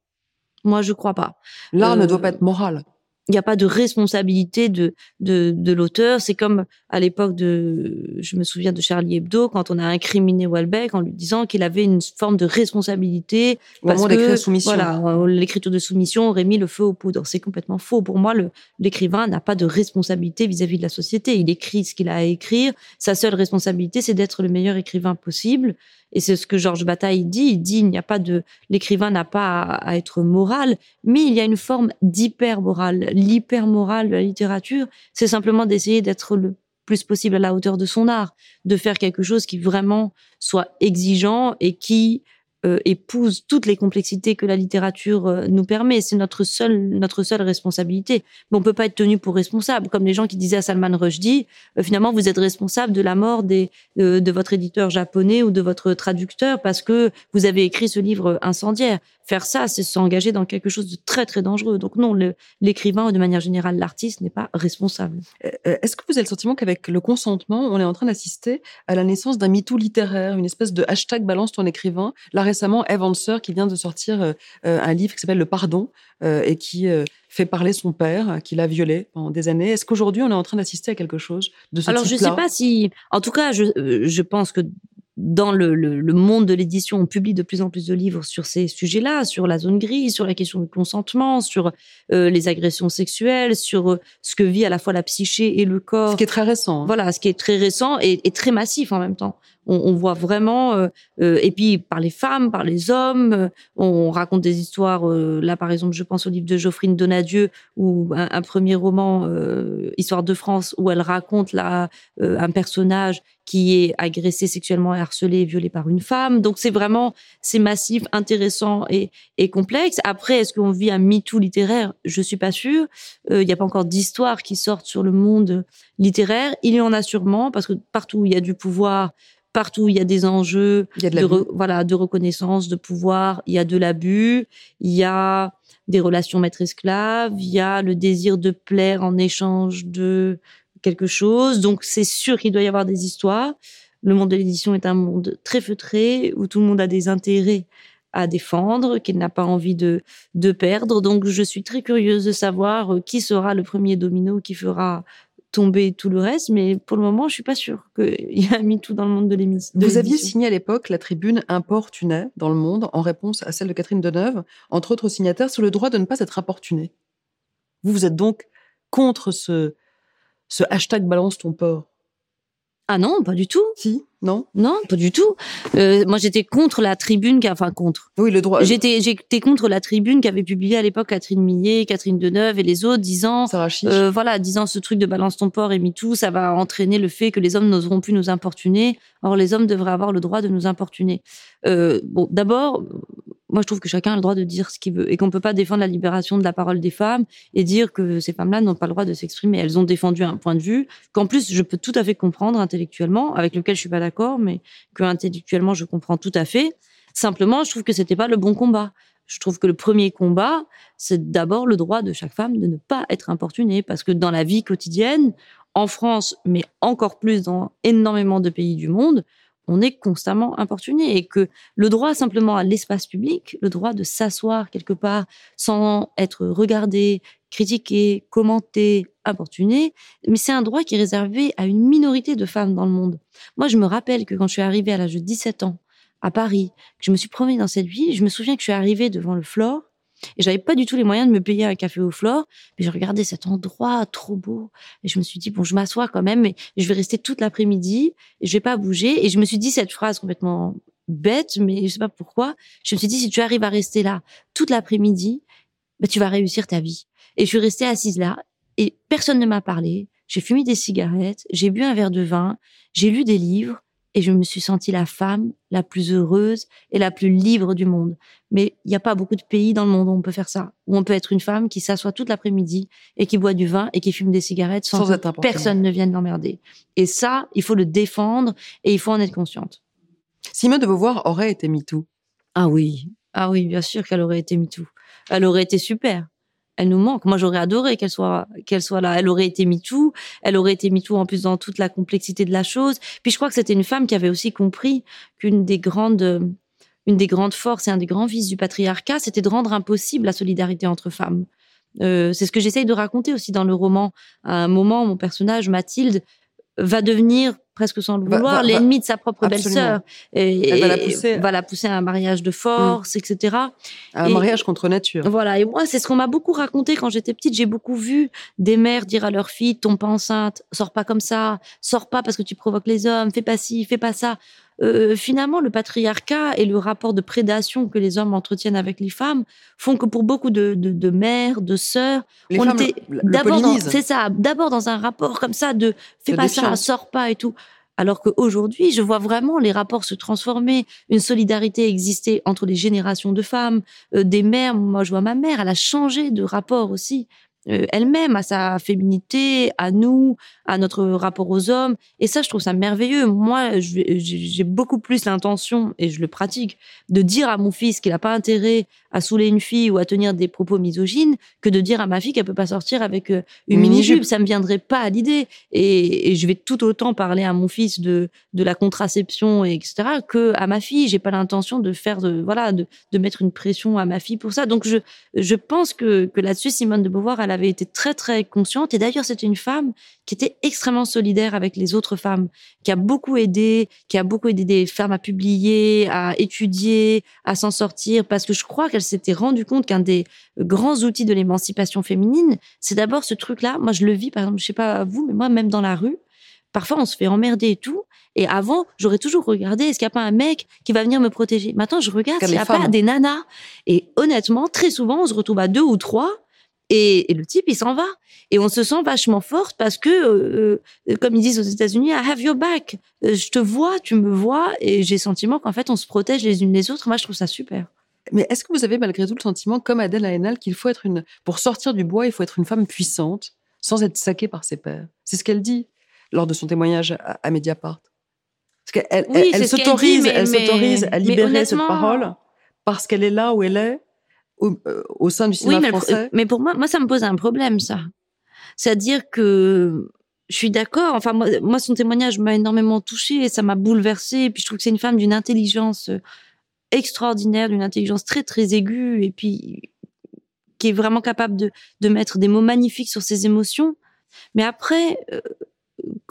Moi, je crois pas. L'art ne doit euh, pas être moral il n'y a pas de responsabilité de de, de l'auteur. C'est comme à l'époque de, je me souviens de Charlie Hebdo quand on a incriminé Welbeck en lui disant qu'il avait une forme de responsabilité Au parce que soumission. voilà l'écriture de soumission aurait mis le feu aux poudres. C'est complètement faux. Pour moi, l'écrivain n'a pas de responsabilité vis-à-vis de la société. Il écrit ce qu'il a à écrire. Sa seule responsabilité, c'est d'être le meilleur écrivain possible. Et c'est ce que Georges Bataille dit. Il dit il n'y a pas de l'écrivain n'a pas à, être moral, mais il y a une forme d'hyper morale l'hypermorale de la littérature, c'est simplement d'essayer d'être le plus possible à la hauteur de son art, de faire quelque chose qui vraiment soit exigeant et qui euh, épouse toutes les complexités que la littérature euh, nous permet. C'est notre seule notre seule responsabilité. Mais on peut pas être tenu pour responsable, comme les gens qui disaient à Salman Rushdie, euh, finalement vous êtes responsable de la mort des de votre éditeur japonais ou de votre traducteur parce que vous avez écrit ce livre incendiaire. Faire ça, c'est s'engager dans quelque chose de très très dangereux. Donc non, l'écrivain ou de manière générale l'artiste n'est pas responsable. Est-ce que vous avez le sentiment qu'avec le consentement, on est en train d'assister à la naissance d'un MeToo littéraire, une espèce de hashtag balance ton écrivain? La récemment Eve Anser qui vient de sortir euh, euh, un livre qui s'appelle Le Pardon euh, et qui fait parler son père qui l'a violé pendant des années. Est-ce qu'aujourd'hui on est en train d'assister à quelque chose de ce Alors je ne sais pas si, en tout cas, je, je pense que dans le, le, monde de l'édition, on publie de plus en plus de livres sur ces sujets-là, sur la zone grise, sur la question du consentement, sur les agressions sexuelles, sur ce que vit à la fois la psyché et le corps. Ce qui est très récent. Hein. Voilà, ce qui est très récent et, et très massif en même temps on, voit vraiment, euh, euh, et puis par les femmes, par les hommes, euh, on raconte des histoires. là, par exemple, je pense au livre de Geoffrine Donadieu, ou un, premier roman, Histoire de France, où elle raconte là un personnage qui est agressé sexuellement harcelé violé par une femme. Donc c'est vraiment, c'est massif, intéressant et, et complexe. Après, est-ce qu'on vit un MeToo littéraire? Je suis pas sûre. Il n'y a pas encore d'histoires qui sortent sur le monde littéraire. Il y en a sûrement, parce que partout où il y a du pouvoir, partout il y a des enjeux de, voilà de reconnaissance de pouvoir il y a de l'abus il y a des relations maître-esclave il y a le désir de plaire en échange de quelque chose. Donc c'est sûr qu'il doit y avoir des histoires. Le monde de l'édition est un monde très feutré où tout le monde a des intérêts à défendre, qu'il n'a pas envie de, de perdre. Donc, je suis très curieuse de savoir euh, qui sera le premier domino qui fera tomber tout le reste, mais pour le moment, je suis pas sûre qu'il y a mis tout dans le monde de l'émission. Vous aviez signé à l'époque la tribune Importuné dans le monde en réponse à celle de Catherine Deneuve, entre autres signataires, sur le droit de ne pas être importuné. Vous, vous êtes donc contre ce, ce hashtag balance ton porc ah non, pas du tout. Si, non Non, pas du tout. Euh, moi, j'étais contre la tribune, qui, enfin contre. Oui, le droit. J'étais, j'étais contre la tribune qu'avait publié à l'époque Catherine Millet, Catherine Deneuve et les autres, disant, euh, voilà, disant ce truc de balance ton port et MeToo, ça va entraîner le fait que les hommes n'oseront plus nous importuner. Or, les hommes devraient avoir le droit de nous importuner. Euh, bon, d'abord, moi, je trouve que chacun a le droit de dire ce qu'il veut et qu'on peut pas défendre la libération de la parole des femmes et dire que ces femmes-là n'ont pas le droit de s'exprimer. Elles ont défendu un point de vue qu'en plus je peux tout à fait comprendre intellectuellement, avec lequel je suis pas d'accord, mais que intellectuellement je comprends tout à fait. Simplement, je trouve que c'était pas le bon combat. Je trouve que le premier combat, c'est d'abord le droit de chaque femme de ne pas être importunée, parce que dans la vie quotidienne, en France, mais encore plus dans énormément de pays du monde, on est constamment importuné et que le droit simplement à l'espace public, le droit de s'asseoir quelque part sans être regardé, critiqué, commenté, importuné, mais c'est un droit qui est réservé à une minorité de femmes dans le monde. Moi, je me rappelle que quand je suis arrivée à l'âge de 17 ans à Paris, que je me suis promenée dans cette ville, je me souviens que je suis arrivée devant le Flore et j'avais pas du tout les moyens de me payer un café au flore. Mais je regardais cet endroit trop beau. Et je me suis dit, bon, je m'assois quand même, mais je vais rester toute l'après-midi. Et je vais pas bouger. Et je me suis dit cette phrase complètement bête, mais je sais pas pourquoi. Je me suis dit, si tu arrives à rester là toute l'après-midi, bah, tu vas réussir ta vie. Et je suis restée assise là. Et personne ne m'a parlé. J'ai fumé des cigarettes. J'ai bu un verre de vin. J'ai lu des livres et je me suis sentie la femme la plus heureuse et la plus libre du monde. Mais il n'y a pas beaucoup de pays dans le monde où on peut faire ça, où on peut être une femme qui s'assoit toute l'après-midi et qui boit du vin et qui fume des cigarettes sans, que personne ne vienne l'emmerder. Et ça, il faut le défendre et il faut en être consciente. Simone de Beauvoir aurait été MeToo. Ah oui, ah oui, bien sûr qu'elle aurait été MeToo. Elle aurait été super elle nous manque. Moi, j'aurais adoré qu'elle soit, qu'elle soit là. Elle aurait été MeToo. Elle aurait été MeToo en plus dans toute la complexité de la chose. Puis je crois que c'était une femme qui avait aussi compris qu'une des grandes, une des grandes forces et un des grands vices du patriarcat, c'était de rendre impossible la solidarité entre femmes. Euh, c'est ce que j'essaye de raconter aussi dans le roman. À un moment, mon personnage, Mathilde, va devenir presque sans le vouloir, l'ennemi de sa propre belle-sœur. Et, va la, pousser... va la pousser à un mariage de force, mm. etc. un mariage contre nature. Voilà. Et moi, c'est ce qu'on m'a beaucoup raconté quand j'étais petite. J'ai beaucoup vu des mères dire à leur fille, tombe pas enceinte, sors pas comme ça, sors pas parce que tu provoques les hommes, fais pas ci, fais pas ça. Euh, finalement, le patriarcat et le rapport de prédation que les hommes entretiennent avec les femmes font que pour beaucoup de, de, mères, de sœurs, on était d'abord c'est ça, d'abord dans un rapport comme ça de fais pas ça, sors pas et tout. Alors qu'aujourd'hui, je vois vraiment les rapports se transformer, une solidarité exister entre les générations de femmes, euh, des mères. Moi, je vois ma mère, elle a changé de rapport aussi elle-même, à sa féminité, à nous, à notre rapport aux hommes. Et ça, je trouve ça merveilleux. Moi, j'ai beaucoup plus l'intention, et je le pratique, de dire à mon fils qu'il n'a pas intérêt à saouler une fille ou à tenir des propos misogynes que de dire à ma fille qu'elle peut pas sortir avec euh, une mini-jupe. Ça me viendrait pas à l'idée. Et, je vais tout autant parler à mon fils de, de la contraception, etc., que à ma fille. J'ai pas l'intention de faire, de, voilà, de, de mettre une pression à ma fille pour ça. Donc, je, je pense que, que là-dessus, Simone de Beauvoir, elle avait été très, très consciente. Et d'ailleurs, c'est une femme qui était extrêmement solidaire avec les autres femmes, qui a beaucoup aidé, qui a beaucoup aidé des femmes à publier, à étudier, à s'en sortir, parce que je crois qu'elle s'était rendu compte qu'un des grands outils de l'émancipation féminine, c'est d'abord ce truc-là. Moi, je le vis, par exemple, je sais pas vous, mais moi, même dans la rue, parfois on se fait emmerder et tout. Et avant, j'aurais toujours regardé est-ce qu'il n'y a pas un mec qui va venir me protéger? Maintenant, je regarde s'il n'y a pas des nanas. Et honnêtement, très souvent, on se retrouve à deux ou trois. Et, le type, il s'en va. Et on se sent vachement forte parce que, euh, euh, comme ils disent aux États-Unis, I have your back. Euh, je te vois, tu me vois. Et j'ai le sentiment qu'en fait, on se protège les unes les autres. Moi, je trouve ça super. Mais est-ce que vous avez malgré tout le sentiment, comme Adèle Haenel, qu'il faut être une, pour sortir du bois, il faut être une femme puissante, sans être saquée par ses pères C'est ce qu'elle dit lors de son témoignage à, Mediapart. Parce qu'elle elle, s'autorise, elle s'autorise à libérer cette parole parce qu'elle est là où elle est, au, euh, sein du cinéma oui, mais français. mais pour moi, moi, ça me pose un problème, ça. C'est-à-dire que je suis d'accord. Enfin, moi, moi, son témoignage m'a énormément touchée et ça m'a bouleversée. Et puis, je trouve que c'est une femme d'une intelligence euh, extraordinaire, d'une intelligence très, très aiguë et puis qui est vraiment capable de, de mettre des mots magnifiques sur ses émotions. Mais après, euh,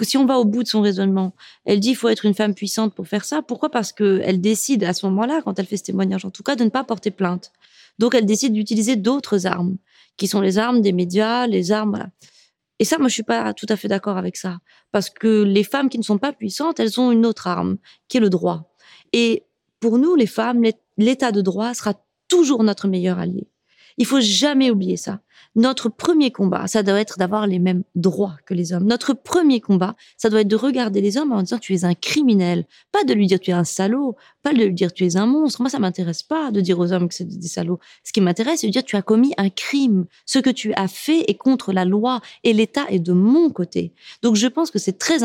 si on va au bout de son raisonnement, elle dit il faut être une femme puissante pour faire ça. Pourquoi? Parce qu'elle décide à ce moment-là, quand elle fait ce témoignage en tout cas, de ne pas porter plainte. Donc elle décide d'utiliser d'autres armes, qui sont les armes des médias, les armes. Et ça, moi, je suis pas tout à fait d'accord avec ça, parce que les femmes qui ne sont pas puissantes, elles ont une autre arme, qui est le droit. Et pour nous, les femmes, l'état de droit sera toujours notre meilleur allié. Il faut jamais oublier ça. Notre premier combat, ça doit être d'avoir les mêmes droits que les hommes. Notre premier combat, ça doit être de regarder les hommes en disant tu es un criminel, pas de lui dire tu es un salaud, pas de lui dire tu es un monstre. Moi, ça m'intéresse pas de dire aux hommes que c'est des salauds. Ce qui m'intéresse, c'est de dire tu as commis un crime. Ce que tu as fait est contre la loi et l'État est de mon côté. Donc, je pense que c'est très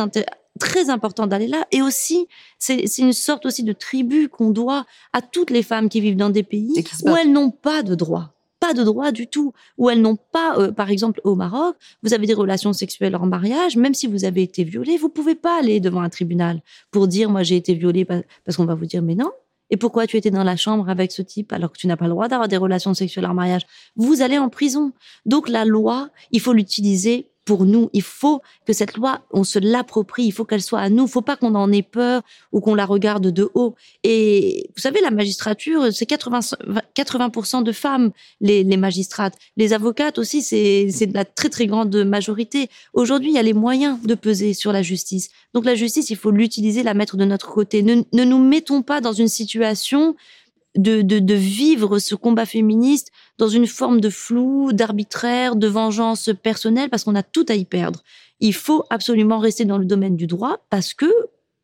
très important d'aller là. Et aussi, c'est une sorte aussi de tribu qu'on doit à toutes les femmes qui vivent dans des pays où elles n'ont pas de droits pas de droit du tout, où elles n'ont pas, euh, par exemple au Maroc, vous avez des relations sexuelles en mariage, même si vous avez été violée, vous pouvez pas aller devant un tribunal pour dire moi j'ai été violée parce qu'on va vous dire mais non. Et pourquoi tu étais dans la chambre avec ce type alors que tu n'as pas le droit d'avoir des relations sexuelles en mariage? Vous allez en prison. Donc la loi, il faut l'utiliser pour nous. Il faut que cette loi, on se l'approprie. Il faut qu'elle soit à nous. Il faut pas qu'on en ait peur ou qu'on la regarde de haut. Et vous savez, la magistrature, c'est 80, 80% de femmes, les, magistrates. Les avocates aussi, c'est la très, très grande majorité. Aujourd'hui, il y a les moyens de peser sur la justice. Donc la justice, il faut l'utiliser, la mettre de notre côté. Ne, ne nous mettons pas dans une situation de, vivre ce combat féministe dans une forme de flou, d'arbitraire, de vengeance personnelle, parce qu'on a tout à y perdre. Il faut absolument rester dans le domaine du droit parce que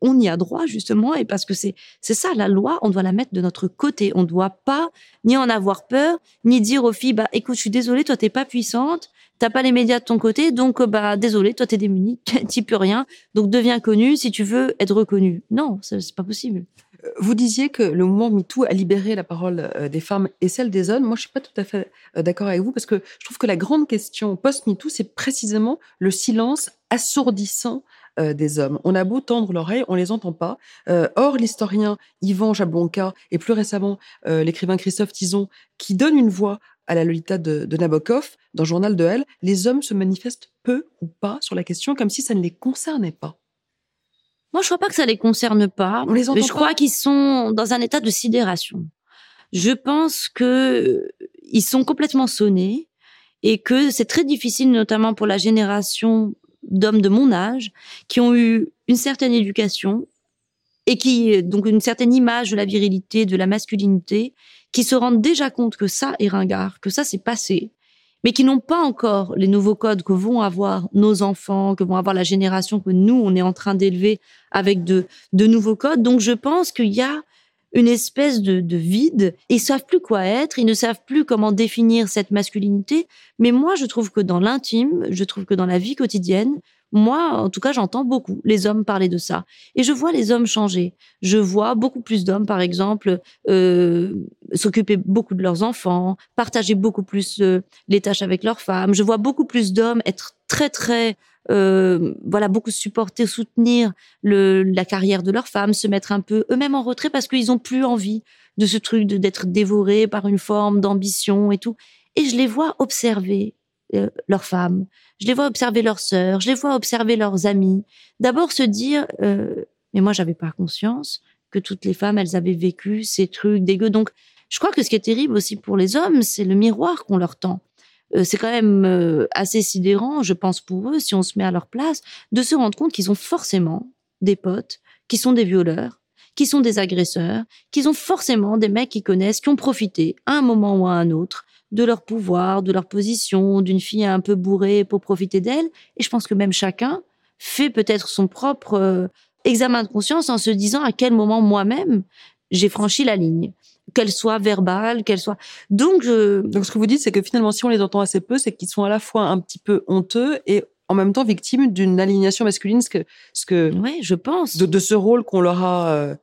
on y a droit justement et parce que c'est c'est ça la loi, on doit la mettre de notre côté. On ne doit pas ni en avoir peur, ni dire aux filles bah écoute, je suis désolée, toi t'es pas puissante, t'as pas les médias de ton côté, donc bah désolée, toi t'es démunie, t'y peux rien, donc deviens connue si tu veux être reconnue. Non, c'est pas possible. Vous disiez que le mouvement MeToo a libéré la parole euh, des femmes et celle des hommes. Moi, je suis pas tout à fait euh, d'accord avec vous parce que je trouve que la grande question post-MeToo, c'est précisément le silence assourdissant euh, des hommes. On a beau tendre l'oreille, on les entend pas. or, l'historien Yvan Jablonka et plus récemment l'écrivain Christophe Tison, qui donne une voix à la Lolita de, de Nabokov dans Journal de Elle, les hommes se manifestent peu ou pas sur la question comme si ça ne les concernait pas. Moi, je crois pas que ça les concerne pas. On les mais je crois qu'ils sont dans un état de sidération. Je pense que ils sont complètement sonnés et que c'est très difficile, notamment pour la génération d'hommes de mon âge, qui ont eu une certaine éducation et qui, donc une certaine image de la virilité, de la masculinité, qui se rendent déjà compte que ça est ringard, que ça c'est passé, mais qui n'ont pas encore les nouveaux codes que vont avoir nos enfants, que vont avoir la génération que nous, on est en train d'élever avec de, nouveaux codes. Donc je pense qu'il y a une espèce de, de vide. Ils savent plus quoi être, ils ne savent plus comment définir cette masculinité. Mais moi, je trouve que dans l'intime, je trouve que dans la vie quotidienne, moi, en tout cas, j'entends beaucoup les hommes parler de ça. Et je vois les hommes changer. Je vois beaucoup plus d'hommes, par exemple, euh, s'occuper beaucoup de leurs enfants, partager beaucoup plus euh, les tâches avec leurs femmes. Je vois beaucoup plus d'hommes être très, très, euh, voilà, beaucoup supporter, soutenir la carrière de leurs femmes, se mettre un peu eux-mêmes en retrait parce qu'ils ont plus envie de ce truc d'être dévorés par une forme d'ambition et tout. Et je les vois observer euh, leurs femmes, je les vois observer leurs sœurs, je les vois observer leurs amis. D'abord se dire, euh, mais moi j'avais pas conscience que toutes les femmes elles avaient vécu ces trucs dégueux. Donc je crois que ce qui est terrible aussi pour les hommes, c'est le miroir qu'on leur tend. euh, c'est quand même assez sidérant, je pense pour eux, si on se met à leur place, de se rendre compte qu'ils ont forcément des potes qui sont des violeurs, qui sont des agresseurs, qu'ils ont forcément des mecs qui connaissent, qui ont profité à un moment ou à un autre de leur pouvoir, de leur position, d'une fille un peu bourrée pour profiter d'elle. Et je pense que même chacun fait peut-être son propre euh, examen de conscience en se disant à quel moment moi-même j'ai franchi la ligne qu'elle soit verbale, qu'elle soit. Donc, je... donc ce que vous dites, c'est que finalement, si on les entend assez peu, c'est qu'ils sont à la fois un petit peu honteux et en même temps victimes d'une alignation masculine, ce que, ce que. Ouais, je pense. De, ce rôle qu'on leur a.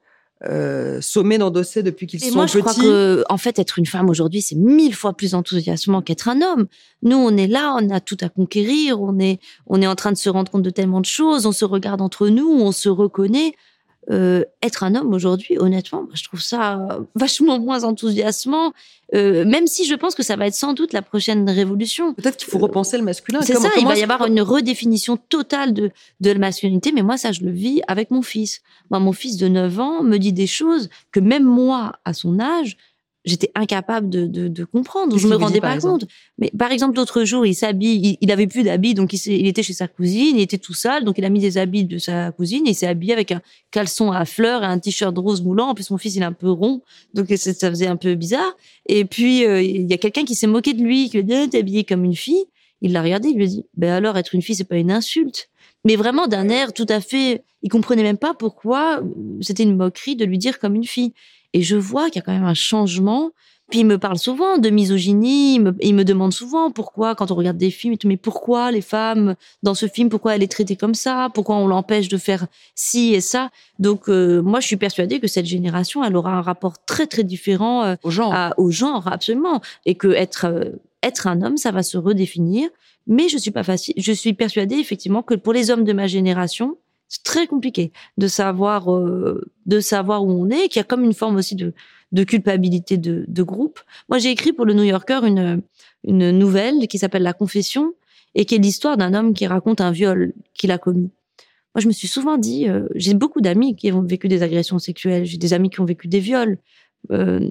Euh, euh, sommé d'endosser depuis qu'ils sont moi, petits. Je crois que, en fait, être une femme aujourd'hui, c'est mille fois plus enthousiasmant qu'être un homme. Nous, on est là, on a tout à conquérir, on est, on est en train de se rendre compte de tellement de choses, on se regarde entre nous, on se reconnaît. Euh, être un homme aujourd'hui, honnêtement, je trouve ça vachement moins enthousiasmant, euh, même si je pense que ça va être sans doute la prochaine révolution. Peut-être qu'il faut repenser le masculin. C'est ça, il va y avoir une redéfinition totale de, de la masculinité, mais moi, ça, je le vis avec mon fils. Moi, mon fils de 9 ans me dit des choses que même moi, à son âge, j'étais incapable de, de, de comprendre. Je me rendais pas compte. Mais par exemple, l'autre jour, il s'habille, il, avait plus d'habits, donc il, il, était chez sa cousine, il était tout sale, donc il a mis des habits de sa cousine, et il s'est habillé avec un caleçon à fleurs et un t-shirt rose moulant. En plus, mon fils, il est un peu rond, donc ça faisait un peu bizarre. Et puis, euh, il y a quelqu'un qui s'est moqué de lui, qui lui a dit, t'es habillé comme une fille. Il l'a regardé, il lui a dit, ben alors, être une fille, c'est pas une insulte. Mais vraiment d'un air tout à fait, il comprenait même pas pourquoi c'était une moquerie de lui dire comme une fille. Et je vois qu'il y a quand même un changement. Puis il me parle souvent de misogynie, il me, il me demande souvent pourquoi, quand on regarde des films, mais pourquoi les femmes dans ce film, pourquoi elle est traitée comme ça, pourquoi on l'empêche de faire ci et ça. Donc euh, moi, je suis persuadée que cette génération, elle aura un rapport très très différent euh, au genre, au genre absolument, et que être euh, être un homme, ça va se redéfinir. Mais je suis pas facile, je suis persuadée effectivement que pour les hommes de ma génération, c'est très compliqué de savoir euh, de savoir où on est, qu'il y a comme une forme aussi de, culpabilité de, de groupe. Moi, j'ai écrit pour le New Yorker une une nouvelle qui s'appelle La Confession et qui est l'histoire d'un homme qui raconte un viol qu'il a commis. Moi, je me suis souvent dit, euh, j'ai beaucoup d'amis qui ont vécu des agressions sexuelles, j'ai des amis qui ont vécu des viols, euh,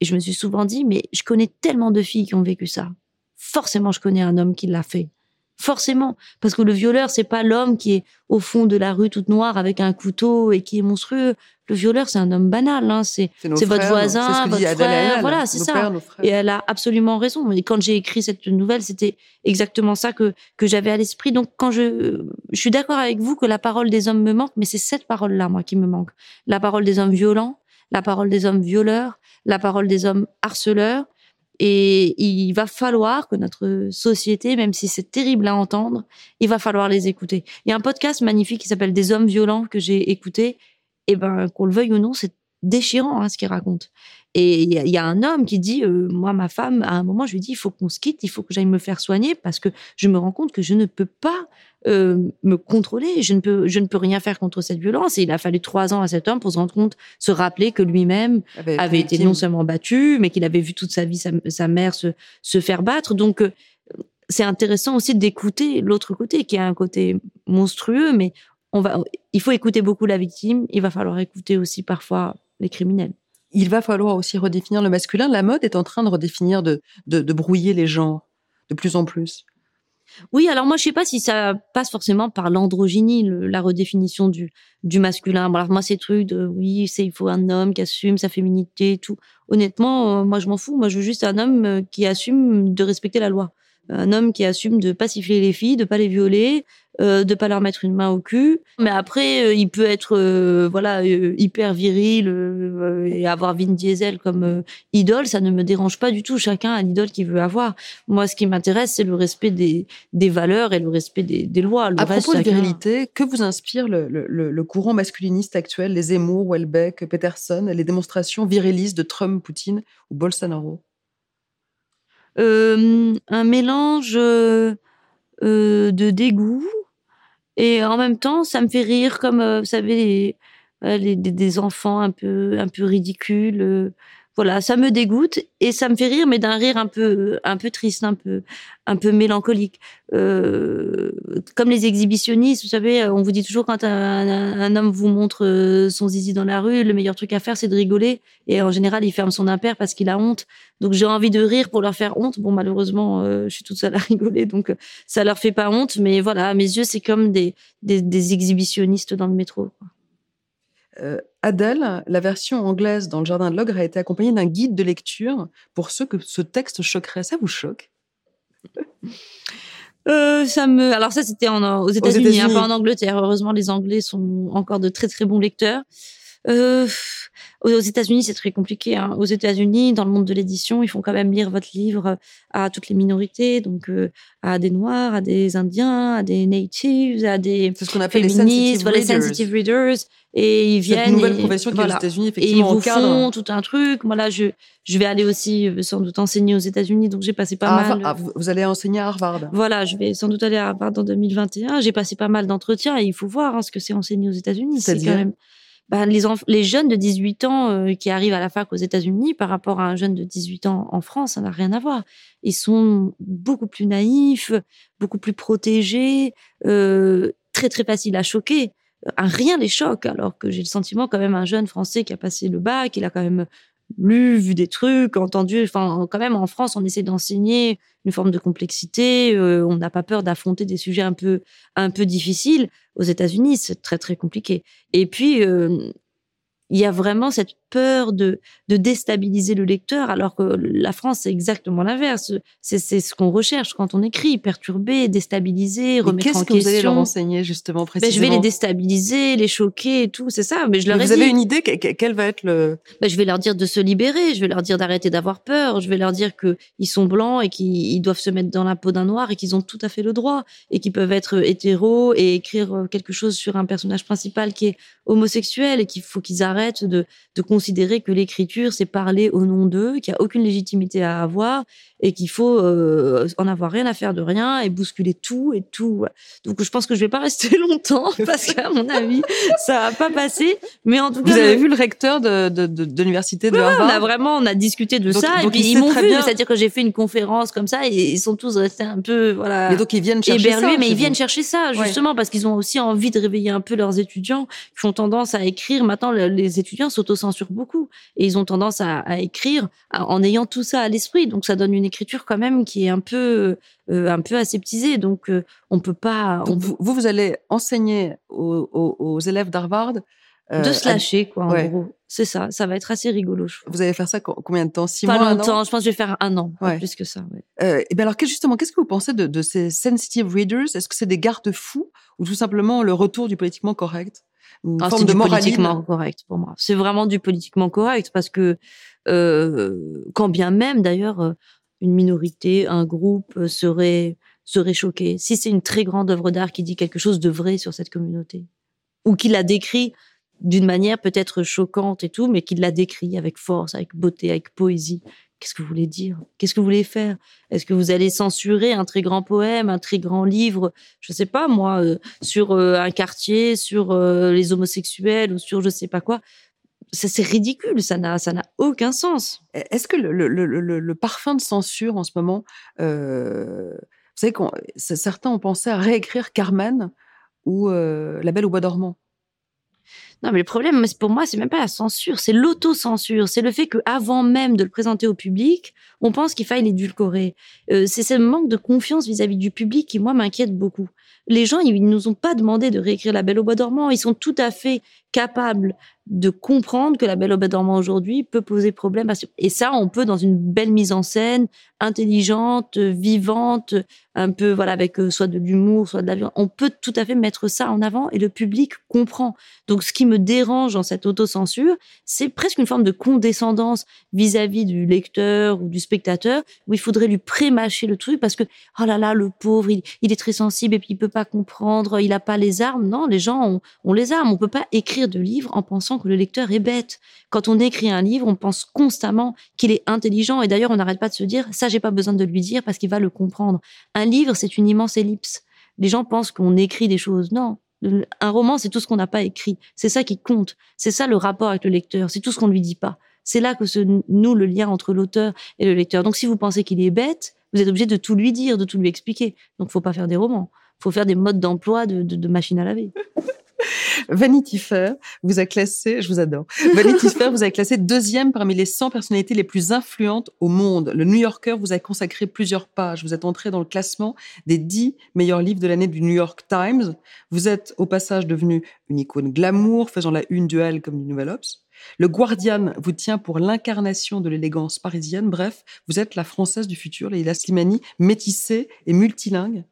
et je me suis souvent dit, mais je connais tellement de filles qui ont vécu ça. Forcément, je connais un homme qui l'a fait. Forcément, parce que le violeur, c'est pas l'homme qui est au fond de la rue toute noire avec un couteau et qui est monstrueux. Le violeur, c'est un homme banal. Hein. C'est votre voisin, votre frère. voilà, c'est ça. et elle a absolument raison. Et quand j'ai écrit cette nouvelle, c'était exactement ça que que j'avais à l'esprit. Donc, quand je je suis d'accord avec vous que la parole des hommes me manque, mais c'est cette parole-là, moi, qui me manque. La parole des hommes violents, la parole des hommes violeurs, la parole des hommes harceleurs, et il va falloir que notre société, même si c'est terrible à entendre, il va falloir les écouter. Il y a un podcast magnifique qui s'appelle Des hommes violents que j'ai écouté. Et ben, qu'on le veuille ou non, c'est déchirant hein, ce qu'il raconte. Et il y, a un homme qui dit, euh, moi, ma femme, à un moment, je lui dis, il faut qu'on se quitte, il faut que j'aille me faire soigner parce que je me rends compte que je ne peux pas euh, me contrôler, je ne peux, je ne peux rien faire contre cette violence. Et il a fallu trois ans à cet homme pour se rendre compte, se rappeler que lui-même avait, été non seulement battu, mais qu'il avait vu toute sa vie sa, mère se, se faire battre. Donc, euh, c'est intéressant aussi d'écouter l'autre côté, qui a un côté monstrueux, mais on va, il faut écouter beaucoup la victime. Il va falloir écouter aussi parfois les criminels il va falloir aussi redéfinir le masculin. La mode est en train de redéfinir, de, de, brouiller les genres de plus en plus. Oui, alors moi je sais pas si ça passe forcément par l'androgynie, la redéfinition du du masculin. alors moi ces trucs de oui, c'est il faut un homme qui assume sa féminité et tout. Honnêtement, euh, moi je m'en fous. Moi je veux juste un homme euh, qui assume de respecter la loi, un homme qui assume de pas siffler les filles, de pas les violer, euh, de pas leur mettre une main au cul. Mais après, euh, il peut être euh, voilà hyper viril et avoir Vin Diesel comme idole, ça ne me dérange pas du tout. Chacun a l'idole qu'il veut avoir. Moi, ce qui m'intéresse, c'est le respect des, des valeurs et le respect des, des lois. Le à propos de virilité, que vous inspire le, le, le, courant masculiniste actuel, les Zemmour, Welbeck, Peterson, les démonstrations virilistes de Trump, Poutine ou Bolsonaro? Un mélange de dégoût et en même temps, ça me fait rire comme, euh, vous savez, des, enfants un peu, un peu ridicules. Voilà, ça me dégoûte et ça me fait rire, mais d'un rire un peu, un peu triste, un peu, un peu mélancolique. Euh, comme les exhibitionnistes, vous savez, on vous dit toujours quand un, homme vous montre euh, son zizi dans la rue, le meilleur truc à faire, c'est de rigoler. Et en général, il ferme son impair parce qu'il a honte. Donc j'ai envie de rire pour leur faire honte. Bon, malheureusement, euh, je suis toute seule à rigoler, donc ça leur fait pas honte. Mais voilà, à mes yeux, c'est comme des, des, des, exhibitionnistes dans le métro. Euh, Adèle, la version anglaise dans le Jardin de l'Ogre a été accompagnée d'un guide de lecture pour ceux que ce texte choquerait. Ça vous choque? Euh, ça me. Alors ça, c'était aux États-Unis, hein, pas en Angleterre. Heureusement, les Anglais sont encore de très très bons lecteurs. Euh, aux États-Unis, c'est très compliqué. Hein. Aux États-Unis, dans le monde de l'édition, ils font quand même lire votre livre à toutes les minorités, donc euh, à des Noirs, à des Indiens, à des Natives, à des ce qu'on appelle féministes, les sensitive, readers. Et ils viennent. Cette nouvelle profession qui est aux États-Unis, effectivement. Et ils vous font tout un truc. Moi, là, je, je vais aller aussi euh, sans doute enseigner aux États-Unis, donc j'ai passé pas mal. Ah, vous allez enseigner à Harvard. Voilà, je vais sans doute aller à Harvard en 2021. J'ai passé pas mal d'entretiens et il faut voir hein, ce que c'est enseigner aux États-Unis. C'est quand même bah, les, les jeunes de 18 ans euh, qui arrivent à la fac aux États-Unis par rapport à un jeune de 18 ans en France, ça n'a rien à voir. Ils sont beaucoup plus naïfs, beaucoup plus protégés, euh, très très faciles à choquer. Rien les choque, alors que j'ai le sentiment quand même un jeune Français qui a passé le bac, il a quand même lu, vu des trucs, entendu. Enfin, quand même, en France, on essaie d'enseigner une forme de complexité. Euh, on n'a pas peur d'affronter des sujets un peu, un peu difficiles. Aux États-Unis, c'est très très compliqué. Et puis, euh, il y a vraiment cette peur de, de déstabiliser le lecteur, alors que la France, c'est exactement l'inverse. C'est, ce qu'on recherche quand on écrit, perturber, déstabiliser, remettre en question. Qu'est-ce que vous allez leur enseigner, justement, précisément ben, Je vais les déstabiliser, les choquer et tout, c'est ça. Mais je leur Vous avez une idée Quel va être le... Ben, je vais leur dire de se libérer, je vais leur dire d'arrêter d'avoir peur, je vais leur dire que ils sont blancs et qu'ils doivent se mettre dans la peau d'un noir et qu'ils ont tout à fait le droit et qu'ils peuvent être hétéros et écrire quelque chose sur un personnage principal qui est homosexuel et qu'il faut qu'ils arrêtent de, de considérer que l'écriture, c'est parler au nom d'eux, qu'il n'y a aucune légitimité à avoir et qu'il faut euh, en avoir rien à faire de rien et bousculer tout et tout. Donc je pense que je vais pas rester longtemps parce qu'à mon avis, ça va pas passer. Mais en tout cas, vous avez vu le recteur de, de, de, l'université de Harvard On a vraiment, on a discuté de ça et puis ils m'ont vu. C'est-à-dire que j'ai fait une conférence comme ça et ils sont tous restés un peu voilà. Et donc ils viennent chercher ça. Mais ils viennent chercher ça justement parce qu'ils ont aussi envie de réveiller un peu leurs étudiants qui font tendance à écrire. Maintenant, les étudiants s'autocensurent beaucoup et ils ont tendance à, à écrire en ayant tout ça à l'esprit. Donc ça donne une écriture quand même qui est un peu euh, un peu aseptisée. Donc euh, on peut pas. vous, vous allez enseigner aux, élèves d'Harvard euh, de se lâcher, quoi, en gros. C'est ça. Ça va être assez rigolo. Vous allez faire ça combien de temps? Six pas mois longtemps. Je pense que je vais faire un an, pas plus que ça. et ben alors, justement, qu'est-ce que vous pensez de, de ces sensitive readers? Est-ce que c'est des garde-fous ou tout simplement le retour du politiquement correct? Une ah, forme de du politiquement correct pour moi. C'est vraiment du politiquement correct parce que euh, quand bien même d'ailleurs euh, une minorité, un groupe euh, serait serait choqué si c'est une très grande œuvre d'art qui dit quelque chose de vrai sur cette communauté ou qui la décrit d'une manière peut-être choquante et tout, mais qui la décrit avec force, avec beauté, avec poésie. Qu'est-ce que vous voulez dire? Qu'est-ce que vous voulez faire? Est-ce que vous allez censurer un très grand poème, un très grand livre, je sais pas moi, euh, sur euh, un quartier, sur euh, les homosexuels ou sur je sais pas quoi c'est ridicule, ça n'a ça n'a aucun sens. Est-ce que le, le, le, le, parfum de censure en ce moment, vous savez, certains ont pensé à réécrire Carmen ou La Belle au bois dormant. Non, mais le problème, pour moi, c'est même pas la censure, c'est l'autocensure. C'est le fait qu'avant même de le présenter au public, on pense qu'il faille l'édulcorer. Euh, c'est ce manque de confiance vis-à-vis du public qui, moi, m'inquiète beaucoup. Les gens, ils nous ont pas demandé de réécrire La Belle au Bois dormant. Ils sont tout à fait capables de comprendre que La Belle au Bois dormant aujourd'hui peut poser problème. Et ça, on peut dans une belle mise en scène, intelligente, vivante, un peu voilà avec euh, soit de l'humour, soit de la violence. On peut tout à fait mettre ça en avant et le public comprend. Donc, ce qui me dérange dans cette autocensure, c'est presque une forme de condescendance vis-à-vis du lecteur ou du spectateur, où il faudrait lui prémâcher le truc parce que oh là là, le pauvre, il, est très sensible et puis il peut pas comprendre, il a pas les armes. Non, les gens ont, ont les armes. On peut pas écrire de livres en pensant que le lecteur est bête. Quand on écrit un livre, on pense constamment qu'il est intelligent et d'ailleurs on n'arrête pas de se dire ça j'ai pas besoin de lui dire parce qu'il va le comprendre. Un livre c'est une immense ellipse. Les gens pensent qu'on écrit des choses. Non, un roman, c'est tout ce qu'on n'a pas écrit. C'est ça qui compte. C'est ça le rapport avec le lecteur. C'est tout ce qu'on lui dit pas. C'est là que se noue le lien entre l'auteur et le lecteur. Donc, si vous pensez qu'il est bête, vous êtes obligé de tout lui dire, de tout lui expliquer. Donc, faut pas faire des romans. Faut faire des modes d'emploi de, de, de machine à laver. Vanity Fair vous a classé, je vous adore. Vanity Fair vous a classé deuxième parmi les 100 personnalités les plus influentes au monde. Le New Yorker vous a consacré plusieurs pages. Vous êtes entré dans le classement des 10 meilleurs livres de l'année du New York Times. Vous êtes au passage devenu une icône glamour, faisant la une duel comme du Nouvel Ops. Le Guardian vous tient pour l'incarnation de l'élégance parisienne. Bref, vous êtes la française du futur, Leila Slimani, métissée et multilingue.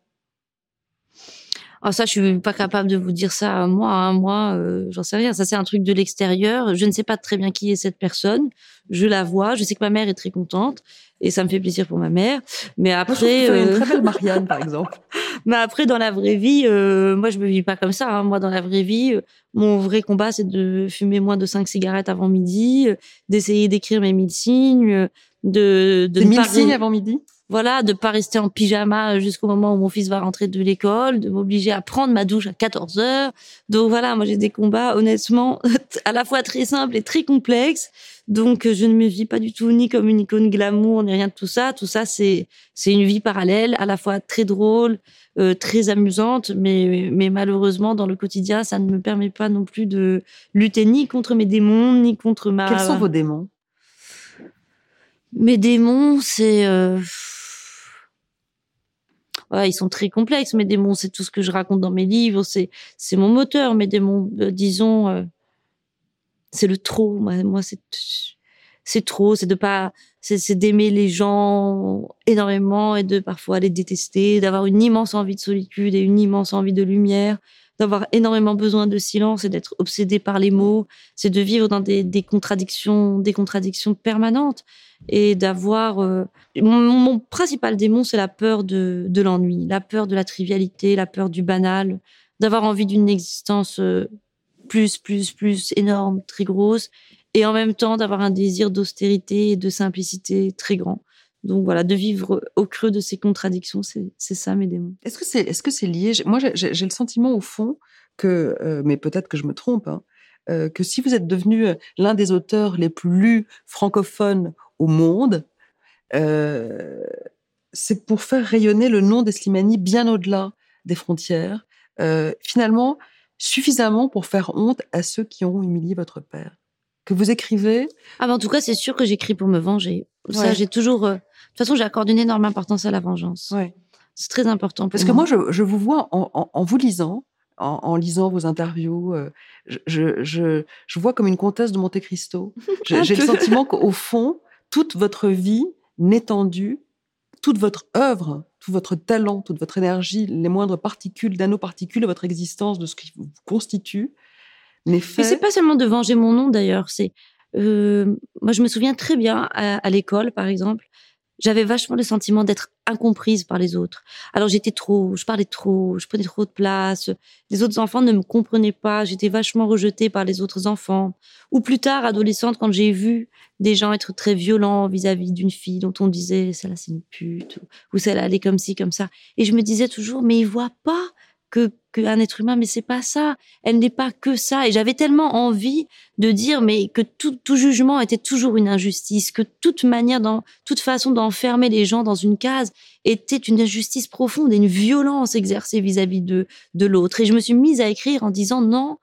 Ah, ça, je suis pas capable de vous dire ça. Moi, hein, moi, euh, j'en sais rien. Ça, c'est un truc de l'extérieur. Je ne sais pas très bien qui est cette personne. Je la vois. Je sais que ma mère est très contente et ça me fait plaisir pour ma mère. Mais après, euh... une très belle Marianne, par exemple. Mais après, dans la vraie vie, euh, moi, je me vis pas comme ça. Hein. Moi, dans la vraie vie, euh, mon vrai combat, c'est de fumer moins de cinq cigarettes avant midi, euh, d'essayer d'écrire mes mille signes, de, de mille signes avant midi? Voilà, de pas rester en pyjama jusqu'au moment où mon fils va rentrer de l'école, de m'obliger à prendre ma douche à 14 heures. Donc voilà, moi j'ai des combats honnêtement à la fois très simples et très complexes. Donc je ne me vis pas du tout ni comme une icône glamour ni rien de tout ça. Tout ça c'est c'est une vie parallèle, à la fois très drôle, euh, très amusante, mais mais malheureusement dans le quotidien ça ne me permet pas non plus de lutter ni contre mes démons ni contre ma. Quels sont vos démons? Mes démons c'est euh ouais, ils sont très complexes. Mes démons, c'est tout ce que je raconte dans mes livres, c'est c'est mon moteur. Mes démons, euh, disons, euh, c'est le trop. Moi, c'est c'est trop. C'est de pas, c'est d'aimer les gens énormément et de parfois les détester, d'avoir une immense envie de solitude et une immense envie de lumière d'avoir énormément besoin de silence et d'être obsédé par les mots, c'est de vivre dans des, des, contradictions, des contradictions permanentes et d'avoir euh, mon, mon, principal démon, c'est la peur de, de l'ennui, la peur de la trivialité, la peur du banal, d'avoir envie d'une existence euh, plus, plus, plus énorme, très grosse, et en même temps d'avoir un désir d'austérité et de simplicité très grand. Donc voilà, de vivre au creux de ces contradictions, c'est ça mes démons. Est-ce que c'est est -ce lié? Moi, j'ai le sentiment au fond que, euh, mais peut-être que je me trompe, hein, euh, que si vous êtes devenu euh, l'un des auteurs les plus lus francophones au monde, c'est pour faire rayonner le nom d'Eslimani bien au-delà des frontières, finalement suffisamment pour faire honte à ceux qui ont humilié votre père. Que vous écrivez ah ben, En tout cas, c'est sûr que j'écris pour me venger. Ça, j'ai toujours. Euh, de toute façon, j'accorde une énorme importance à la vengeance. Ouais. C'est très important. Parce que moi, je, je vous vois en, en, en vous lisant, en, en, lisant vos interviews, euh, je, je, je, vois comme une comtesse de Monte Cristo. J'ai le sentiment qu'au fond, toute votre vie n'étendue, toute votre œuvre, tout votre talent, toute votre énergie, les moindres particules, nanoparticules de votre existence, de ce qui vous constitue, n'est fait. Mais c'est pas seulement de venger mon nom d'ailleurs. C'est euh, moi, je me souviens très bien à, à l'école, par exemple, j'avais vachement le sentiment d'être incomprise par les autres. Alors j'étais trop, je parlais trop, je prenais trop de place. Les autres enfants ne me comprenaient pas. J'étais vachement rejetée par les autres enfants. Ou plus tard, adolescente, quand j'ai vu des gens être très violents vis-à-vis d'une fille dont on disait celle-là c'est une pute ou, celle-là elle est comme ci comme ça. Et je me disais toujours mais ils voient pas que qu'un être humain, mais c'est pas ça. Elle n'est pas que ça. Et j'avais tellement envie de dire, mais que tout, tout, jugement était toujours une injustice, que toute manière, dans, toute façon d'enfermer les gens dans une case était une injustice profonde et une violence exercée vis-à-vis -vis de, de l'autre. Et je me suis mise à écrire en disant, non,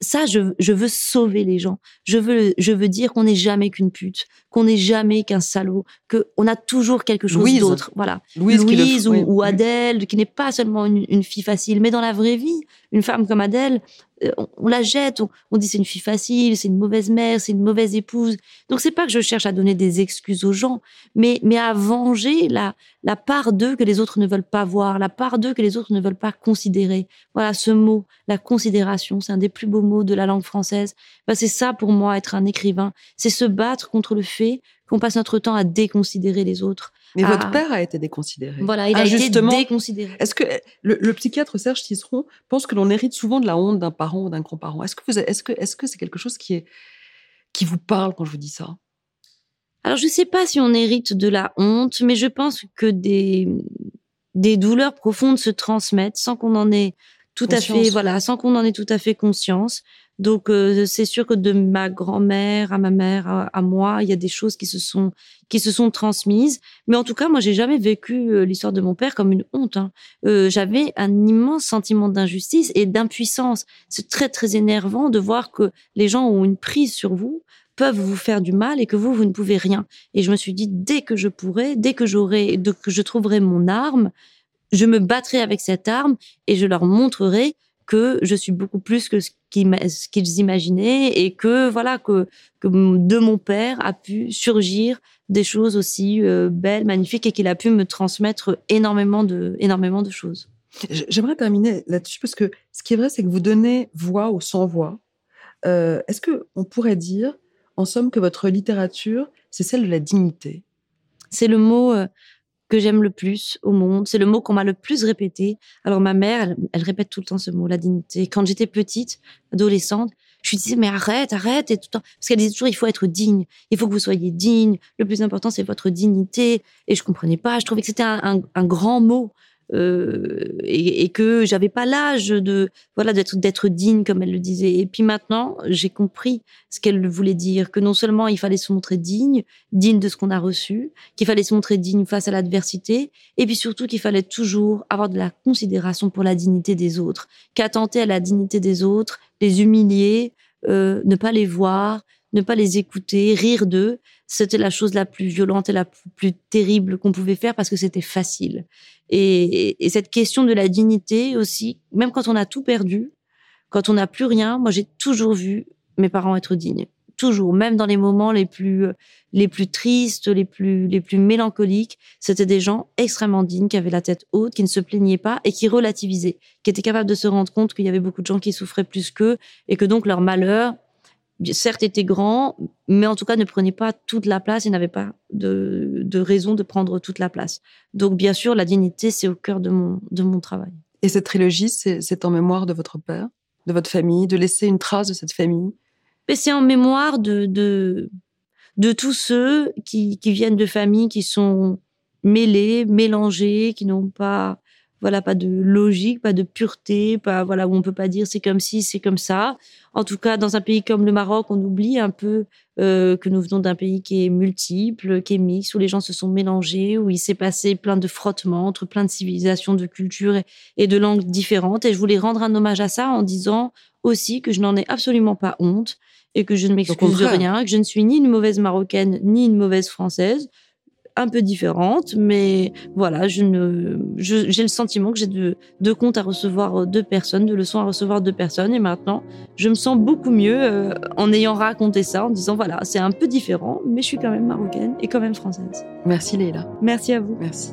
ça, je, je, veux sauver les gens. Je veux, je veux dire qu'on n'est jamais qu'une pute, qu'on n'est jamais qu'un salaud, qu'on a toujours quelque chose d'autre. Voilà. Louise, Louise ou, oui. ou, Adèle, qui n'est pas seulement une, une, fille facile, mais dans la vraie vie, une femme comme Adèle, euh, on, la jette, on, on dit c'est une fille facile, c'est une mauvaise mère, c'est une mauvaise épouse. Donc c'est pas que je cherche à donner des excuses aux gens, mais, mais à venger la, la part d'eux que les autres ne veulent pas voir, la part d'eux que les autres ne veulent pas considérer. Voilà, ce mot, la considération, c'est un des plus beaux mots de la langue française. Ben, c'est ça pour moi, être un écrivain. C'est se battre contre le fait qu'on passe notre temps à déconsidérer les autres. Mais à... votre père a été déconsidéré. Voilà, il a été déconsidéré. Est-ce que le, le, psychiatre Serge Tisseron pense que l'on hérite souvent de la honte d'un parent ou d'un grand-parent? Est-ce que est-ce que, est-ce que c'est quelque chose qui est qui vous parle quand je vous dis ça? Alors je sais pas si on hérite de la honte, mais je pense que des des douleurs profondes se transmettent sans qu'on en ait tout à fait, voilà, sans qu'on en ait tout à fait conscience. Donc euh, c'est sûr que de ma grand-mère à ma mère à, moi, il y a des choses qui se sont qui se sont transmises. Mais en tout cas, moi, j'ai jamais vécu euh, l'histoire de mon père comme une honte. Hein. Euh, J'avais un immense sentiment d'injustice et d'impuissance. C'est très très énervant de voir que les gens ont une prise sur vous peuvent vous faire du mal et que vous, vous ne pouvez rien. Et je me suis dit, dès que je pourrai, dès que j'aurai, que je trouverai mon arme, je me battrai avec cette arme et je leur montrerai que je suis beaucoup plus que ce qu'ils imaginaient et que voilà que, que de mon père a pu surgir des choses aussi euh, belles, magnifiques et qu'il a pu me transmettre énormément de énormément de choses. J'aimerais terminer là-dessus parce que ce qui est vrai, c'est que vous donnez voix aux sans voix. Euh, est-ce que on pourrait dire, en somme, que votre littérature, c'est celle de la dignité? C'est le mot euh, que j'aime le plus au monde. C'est le mot qu'on m'a le plus répété. Alors ma mère, elle, répète tout le temps ce mot, la dignité. Quand j'étais petite, adolescente, je lui disais mais arrête, arrête et tout le temps parce qu'elle disait toujours il faut être digne, il faut que vous soyez digne. Le plus important c'est votre dignité. Et je comprenais pas. Je trouvais que c'était un, un grand mot. Euh, et, et, que j'avais pas l'âge de voilà d'être d'être digne comme elle le disait. Et puis maintenant, j'ai compris ce qu'elle voulait dire que non seulement il fallait se montrer digne, digne de ce qu'on a reçu, qu'il fallait se montrer digne face à l'adversité, et puis surtout qu'il fallait toujours avoir de la considération pour la dignité des autres, qu'attenter à la dignité des autres, les humilier, euh, ne pas les voir, ne pas les écouter, rire d'eux, c'était la chose la plus violente et la plus terrible qu'on pouvait faire parce que c'était facile. Et, cette question de la dignité aussi, même quand on a tout perdu, quand on n'a plus rien, moi j'ai toujours vu mes parents être dignes. Toujours, même dans les moments les plus les plus tristes, les plus les plus mélancoliques, c'était des gens extrêmement dignes, qui avaient la tête haute, qui ne se plaignaient pas et qui relativisaient, qui étaient capables de se rendre compte qu'il y avait beaucoup de gens qui souffraient plus qu'eux et que donc leur malheur certes était grand, mais en tout cas ne prenait pas toute la place et n'avait pas de, de, raison de prendre toute la place. Donc bien sûr, la dignité, c'est au cœur de mon, de mon travail. Et cette trilogie, c'est en mémoire de votre père, de votre famille, de laisser une trace de cette famille? C'est en mémoire de, de, de tous ceux qui, qui viennent de familles qui sont mêlés, mélangés, qui n'ont pas voilà pas de logique, pas de pureté, pas voilà où on peut pas dire c'est comme si, c'est comme ça. En tout cas, dans un pays comme le Maroc, on oublie un peu euh, que nous venons d'un pays qui est multiple, qui est mixte, où les gens se sont mélangés, où il s'est passé plein de frottements entre plein de civilisations, de cultures et, de langues différentes. Et je voulais rendre un hommage à ça en disant aussi que je n'en ai absolument pas honte et que je ne m'excuse de rien, que je ne suis ni une mauvaise marocaine ni une mauvaise française un peu différente, mais voilà, je ne, j'ai le sentiment que j'ai deux, deux, comptes à recevoir deux personnes, deux leçons à recevoir deux personnes, et maintenant, je me sens beaucoup mieux euh, en ayant raconté ça, en disant voilà, c'est un peu différent, mais je suis quand même marocaine et quand même française. Merci Leila. Merci à vous. Merci.